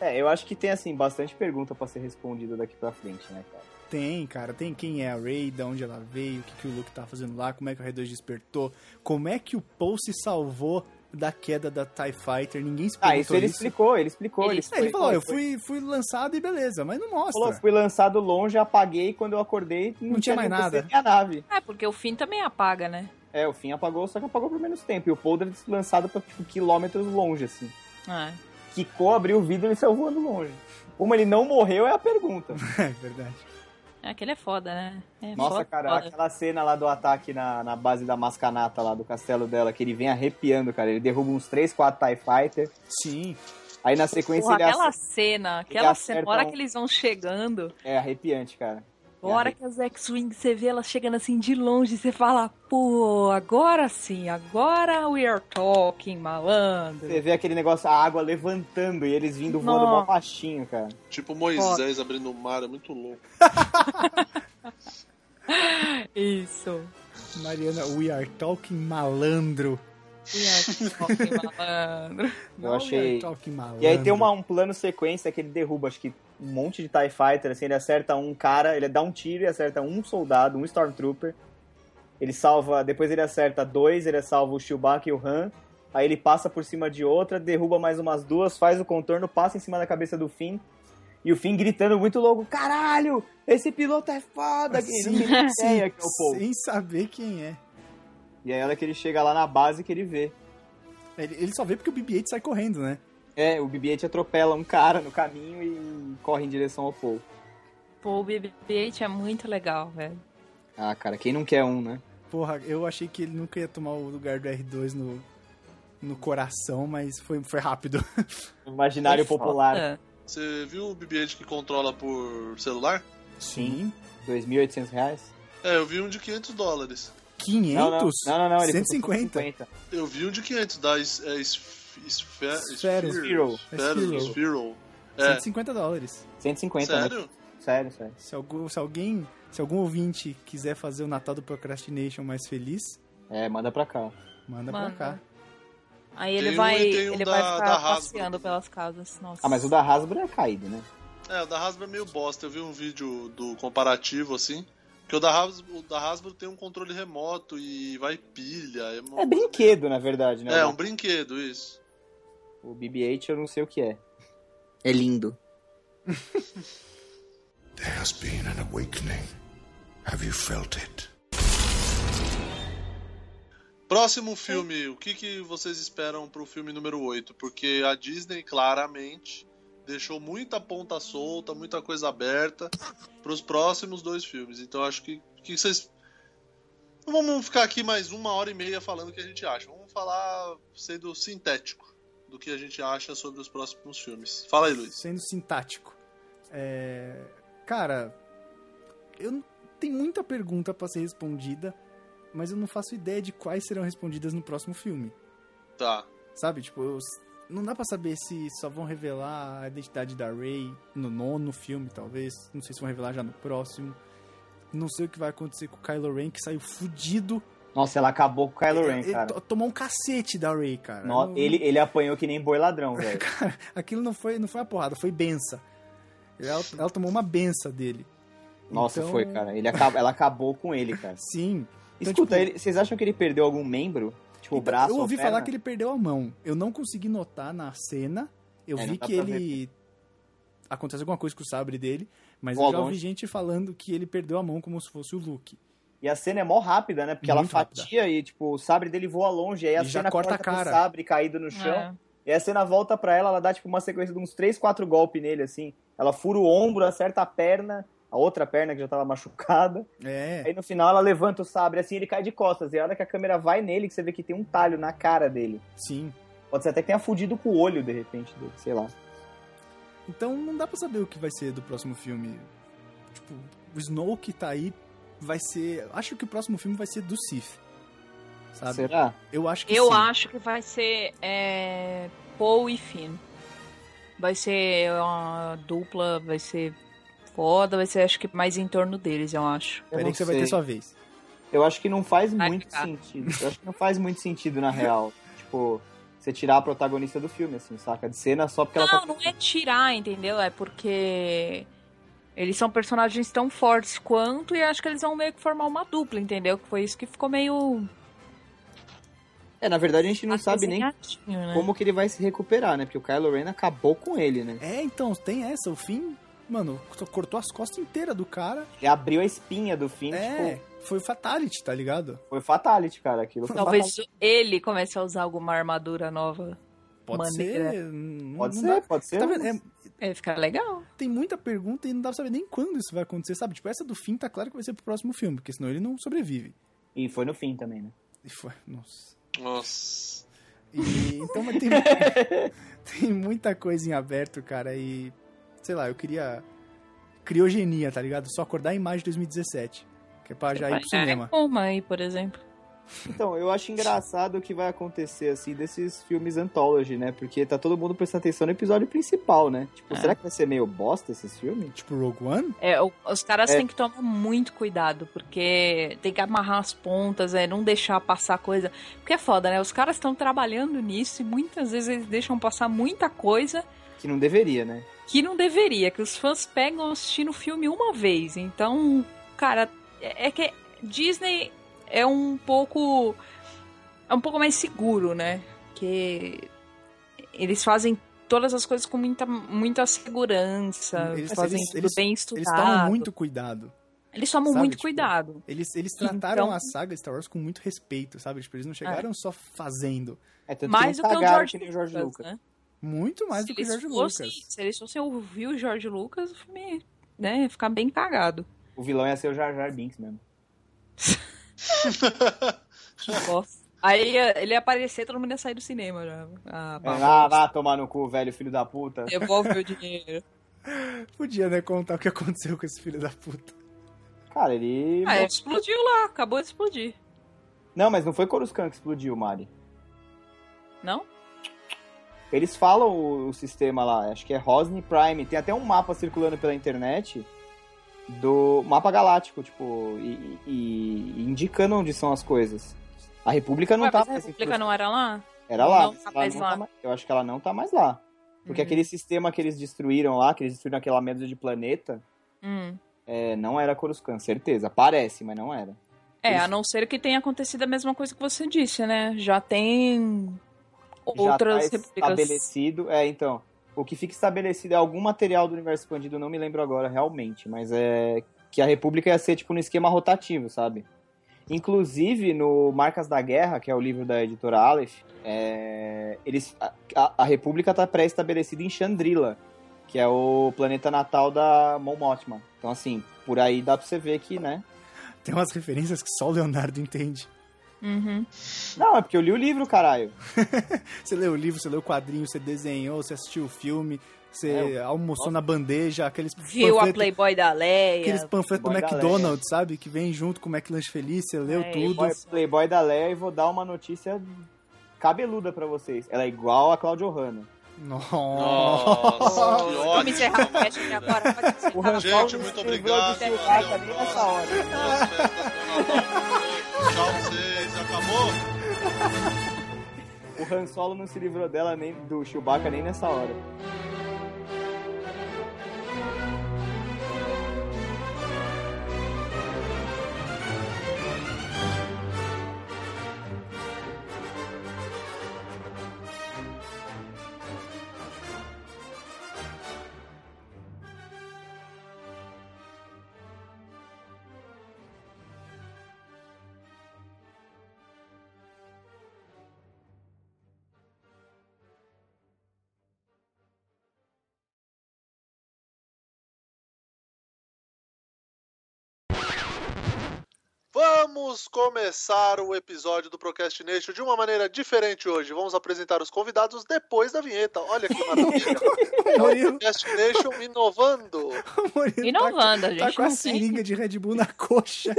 É, eu acho que tem, assim, bastante pergunta pra ser respondida daqui pra frente, né, cara? Tem, cara, tem quem é a Rey, de onde ela veio, o que, que o Luke tá fazendo lá, como é que o R2 despertou, como é que o Paul se salvou da queda da TIE Fighter, ninguém Ah, perguntou isso ele explicou, ele explicou. Ele- Ele, É, ele falou, eu fui, fui lançado e beleza, mas não mostra. falou, fui lançado longe, apaguei, quando eu acordei não, Não tinha mais nada. você nem a nave. É, porque o fim também apaga, né? É, o fim apagou, só que apagou por menos tempo. E o Paul deve ter sido lançado pra, tipo, quilômetros longe, assim. É. Quicou, abriu o vidro e saiu voando longe. Como ele não morreu é a pergunta. É verdade. É, aquele é foda, né? É Nossa, foda, cara, foda. aquela cena lá do ataque na, na base da Mascanata lá, do castelo dela, que ele vem arrepiando, cara. Ele derruba uns 3, 4 TIE Fighter. Sim. Aí na sequência Porra, ele aquela cena, aquela cena, hora um- que eles vão chegando, É arrepiante, cara. A hora que as X-Wing, você vê elas chegando assim de longe, você fala, pô, agora sim, agora we are talking, malandro. Você vê aquele negócio, a água levantando e eles vindo voando mó baixinho, cara. Tipo Moisés abrindo o mar, é muito louco. Isso. Mariana, we are talking malandro. We are talking, malandro. Eu achei- malandro. E aí tem uma- um plano sequência que ele derruba, acho que um monte de TIE Fighter, assim, ele acerta um cara, ele dá um tiro e acerta um soldado, um Stormtrooper. Ele salva, depois ele acerta dois, ele salva o Chewbacca e o Han. Aí ele passa por cima de outra, derruba mais umas duas, faz o contorno, passa em cima da cabeça do Finn. E o Finn gritando muito louco, caralho, esse piloto é foda, que não tem Sim, ideia que é o Paul. sem saber quem é. E aí a hora que ele chega lá na base que ele vê. Ele, ele só vê porque o BB-8 sai correndo, né? É, o BB-8 atropela um cara no caminho e corre em direção ao Paul. Pô, o BB-8 é muito legal, velho. Ah, cara, quem não quer um, né? Porra, eu achei que ele nunca ia tomar o lugar do R2 no, no coração, mas foi, foi rápido. Imaginário Foi popular. foda. Você viu o BB-8 que controla por celular? Sim. 2.800 reais? É, eu vi um de 500 dólares. 500? Não, não, não, não, não ele 150. 150. Eu vi um de 500 da é, es, esfe, Sphero. Sphero. Sphero. Sphero. Sphero. É, 150 dólares. 150, né? sério? Sério, sério. Se, algum, se alguém, se algum ouvinte quiser fazer o Natal do Procrastination mais feliz, É, manda pra cá. manda, Manda. pra cá. Aí ele Tem vai, um ele da- vai ficar passeando pelas casas. Nossa. Ah, mas o da Hasbro é caído, né? É, o da Hasbro é meio bosta. Eu vi um vídeo do comparativo, assim. Que o da Hasbro, o da Hasbro tem um controle remoto e vai pilha. É, uma É brinquedo, na verdade, né? É, um brinquedo, isso. O BB-8 eu não sei o que é. É lindo. There has been an awakening. Have you felt it? Próximo filme, o que, que vocês esperam pro filme número 8? Porque a Disney claramente deixou muita ponta solta, muita coisa aberta pros próximos dois filmes. Então acho que, que vocês. Não vamos ficar aqui mais uma hora e meia falando o que a gente acha. Vamos falar sendo sintético do que a gente acha sobre os próximos filmes. Fala aí, Luiz. Sendo sintático. É, Cara, eu tem muita pergunta pra ser respondida, mas eu não faço ideia de quais serão respondidas no próximo filme. Tá. Sabe? Tipo, eu- não dá pra saber se só vão revelar a identidade da Rey no nono filme, talvez. Não sei se vão revelar já no próximo. Não sei o que vai acontecer com o Kylo Ren, que saiu fudido. Nossa, ela acabou com o Kylo Ren, Ele cara. to- tomou um cacete da Rey, cara. No- Não- ele, ele apanhou que nem boi ladrão, velho. Cara, aquilo não foi, não foi uma porrada, foi benção. Ela, ela tomou uma benção dele. Nossa, Então, foi, cara. Ele acaba, ela acabou com ele, cara. Sim. Então, Escuta, tipo, ele- vocês acham que ele perdeu algum membro? Tipo, o Então, braço eu ouvi ou falar que ele perdeu a mão. Eu não consegui notar na cena. Eu É, vi que ele. Acontece alguma coisa com o sabre dele, mas eu já ouvi longe. gente falando que ele perdeu a mão como se fosse o Luke. E a cena é mó rápida, né? Porque ela Muito rápida. fatia e, tipo, o sabre dele voa longe. Aí a E já cena corta a pro cara. sabre caído no chão. É. E a cena volta pra ela, ela dá, tipo, uma sequência de uns 3, 4 golpes nele, assim. Ela fura o ombro, acerta a perna, a outra perna que já tava machucada. É. Aí no final ela levanta o sabre, assim, ele cai de costas. E a hora que a câmera vai nele, que você vê que tem um talho na cara dele. Sim. Pode ser até que tenha fudido com o olho, de repente, dele, sei lá. Então não dá pra saber o que vai ser do próximo filme. Tipo, o Snoke tá aí, vai ser. Acho que o próximo filme vai ser do Sith. Sabe? Será? Eu acho que Eu sim. acho que vai ser é, Paul e Finn. Vai ser uma dupla, vai ser foda, vai ser acho que mais em torno deles, eu acho. Eu Peraí não que você vai sei. ter sua vez. Eu acho que não faz Vai muito ficar. sentido. Eu acho que não faz muito sentido, na real. tipo, você tirar a protagonista do filme, assim, saca? De cena só porque ela Não, tá. não é tirar, entendeu? É porque Eles são personagens tão fortes quanto e acho que eles vão meio que formar uma dupla, entendeu? Que foi isso que ficou meio. É, na verdade a gente não sabe nem né? como que ele vai se recuperar, né? Porque o Kylo Ren acabou com ele, né? É, então, tem essa. O fim, mano, cortou as costas inteiras do cara. Ele abriu a espinha do fim, é, tipo, foi fatality, tá ligado? foi fatality, cara. Aquilo Talvez fatality. ele comece a usar alguma armadura nova. Pode Maneira. ser. não- Pode não ser, dá- pode ser. Tá vendo? É, É, fica legal. tem muita pergunta e não dá pra saber nem quando isso vai acontecer, sabe? Tipo, essa do fim tá claro que vai ser pro próximo filme, porque senão ele não sobrevive. E foi no fim também, né? E foi, nossa. Nossa. E, então, mas tem, tem muita coisa em aberto, cara, e sei lá, eu queria criogenia, tá ligado? Só acordar em maio de 2017, que é pra já ir pro cinema. Uma aí, por exemplo. Então, eu acho engraçado o que vai acontecer, assim, desses filmes anthology, né? Porque tá todo mundo prestando atenção no episódio principal, né? Tipo, É. será que vai ser meio bosta esses filmes? Tipo Rogue One? É, o- os caras É. têm que tomar muito cuidado, porque tem que amarrar as pontas, é, não deixar passar coisa. Porque é foda, né? Os caras estão trabalhando nisso e muitas vezes eles deixam passar muita coisa Que não deveria, né? que não deveria, que os fãs pegam assistindo o filme uma vez. Então, cara, é é que Disney é um pouco. É um pouco mais seguro, né? Que eles fazem todas as coisas com muita, muita segurança, Eles- fazem eles- tudo eles- bem Eles estudado. tomam muito cuidado. Eles tomam sabe, muito tipo, cuidado. Eles, eles trataram Então- a saga Star Wars com muito respeito, sabe? Tipo, eles não chegaram só fazendo. É tanto Mais que do que o George, que o George Lucas, Lucas. né? Muito mais se do que o eles George fossem, Lucas. Se eles fossem ouvir o George Lucas, o filme né, ia ficar bem cagado. O vilão ia ser o Jar Jar Binks mesmo. Aí ia- ele ia aparecer, todo mundo ia sair do cinema já. Ah, É, ah, vá tomar no cu, velho filho da puta. Devolve o dinheiro. Podia, né, contar o que aconteceu com esse filho da puta. Cara, ele... Ah, ele explodiu lá, acabou de explodir. Não, mas não foi Coruscant que explodiu, Mari. Não? Eles falam o, o sistema lá, acho que é Rosny Prime. Tem até um mapa circulando pela internet do mapa galáctico, tipo, e, e- e indicando onde são as coisas. A República não Ué, tá mas a República não era lá? Era lá. Não tá mais não lá. tá mais- eu acho que ela não tá mais lá. Porque Hum. aquele sistema que eles destruíram lá, que eles destruíram aquela média de planeta, Hum. é, não era Coruscant, certeza. Parece, mas não era. É, Eles- a não ser que tenha acontecido a mesma coisa que você disse, né? Já tem Já outras tá repúblicas. estabelecido. É, então. O que fica estabelecido é algum material do universo expandido, não me lembro agora realmente, mas é que a República ia ser tipo no esquema rotativo, sabe? Inclusive no Marcas da Guerra, que é o livro da editora Aleph, é, eles, a, a- República está pré-estabelecida em Chandrila, que é o planeta natal da Mon. Então assim, por aí dá pra você ver que, né? Tem umas referências que só o Leonardo entende. Uhum. Não, é porque eu li o livro, caralho. Você leu o livro, você leu o quadrinho, você desenhou, você assistiu o filme, você É, almoçou na bandeja, aqueles Viu a Playboy da Leia. Aqueles panfletos do McDonald's, sabe? Que vem junto com o McLanche Feliz, você leu É, tudo. Playboy, Playboy da Leia e vou dar uma notícia cabeluda pra vocês. Ela é igual a Claudio Hanna. Nossa. Nossa, que ódio. Vamos encerrar o cast aqui agora. O Han Gente, muito obrigado. Tchau vocês. O Han Solo não se livrou dela nem do Chewbacca nem nessa hora. Vamos começar o episódio do Procrastination de uma maneira diferente hoje. Vamos apresentar os convidados depois da vinheta. Olha que maravilha. É o Procrastination inovando. Murilo Inovando, a tá, gente tá com a seringa de Red Bull na coxa.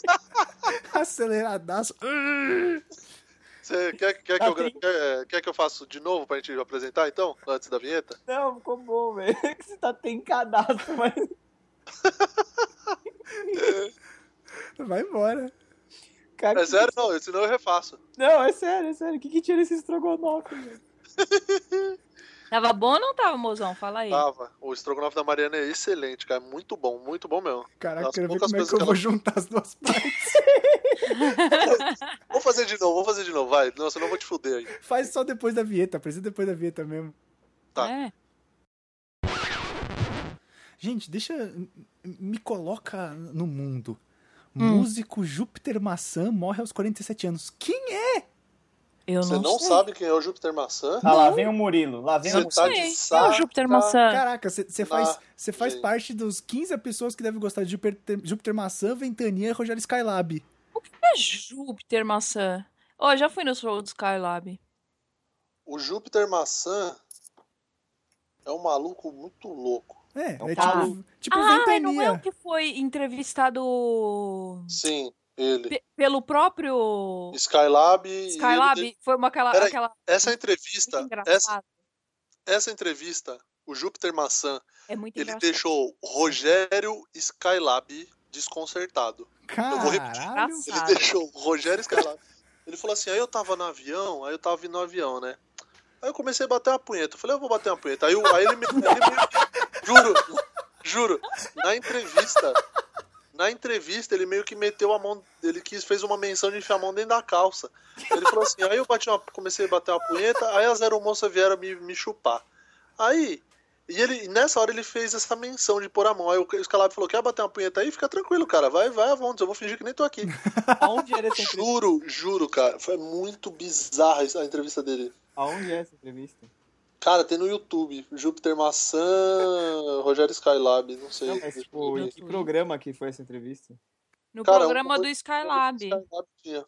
Aceleradaço. Você quer, quer, que Ah, eu, quer, quer que eu faça de novo pra gente apresentar então? Antes da vinheta? Não, ficou bom, velho. Você tá tem cadastro, mas. Vai embora. Cara, É sério? Não, senão eu refaço. Não, é sério, é sério. O que, que tira esse estrogonofe, velho? Tava bom ou não tava, mozão? Fala aí. Tava. O estrogonofe da Mariana é excelente, cara. Muito bom, muito bom mesmo. Caraca, quero ver como é que eu que vou ela- juntar as duas partes. Vou fazer de novo, vou fazer de novo, vai. Não, senão eu vou te fuder aí. Faz só depois da vinheta, apresenta depois da vinheta mesmo. Tá. É. Gente, deixa. Me coloca no mundo. Hum. Músico Júpiter Maçã morre aos 47 anos. Quem é? Eu Você não, não sei. sabe quem é o Júpiter Maçã? Ah, lá vem o Murilo. Lá vem o Você Murilo. tá de. É o Júpiter Maçã. Caraca, você faz, cê faz gente. parte dos 15 pessoas que devem gostar de Júpiter, Júpiter Maçã, Ventania e Rogério Skylab. É Júpiter Maçã. Ó, já fui no show do Skylab. O Júpiter Maçã é um maluco muito louco. É, é Tá. tipo, tipo ah, Ventania. não é o que foi entrevistado Sim, ele. pe- pelo próprio Skylab. Skylab? ele- Foi uma aquela, Peraí, aquela Essa entrevista, essa, essa entrevista, o Júpiter Maçã, É muito ele engraçado. deixou Rogério Skylab desconcertado. Eu vou repetir. Caralho. Ele Engraçado. deixou Rogério Skylab. Ele falou assim: aí eu tava no avião, aí eu tava vindo no avião, né? Aí eu comecei a bater uma punheta. Eu falei, eu vou bater uma punheta. Aí, eu- aí ele, me, ele me- Juro, juro. Na entrevista, na entrevista, ele meio que meteu a mão. Ele quis, fez uma menção de enfiar a mão dentro da calça. Ele falou assim: aí eu bati uma, comecei a bater uma punheta, aí as aeromoças vieram me, me chupar. Aí. E ele, nessa hora ele fez essa menção de pôr a mão. Aí o Skylab falou: quer bater uma punheta aí? Fica tranquilo, cara. Vai, vai à vontade. Eu vou fingir que nem tô aqui. Aonde era essa entrevista? Juro, juro, cara. Foi muito bizarra a entrevista dele. Aonde é essa entrevista? Cara, tem no YouTube. Júpiter Maçã, Rogério Skylab, não sei. Não, mas tipo, que programa que foi essa entrevista? No Cara, programa um- do Skylab. Skylab tinha.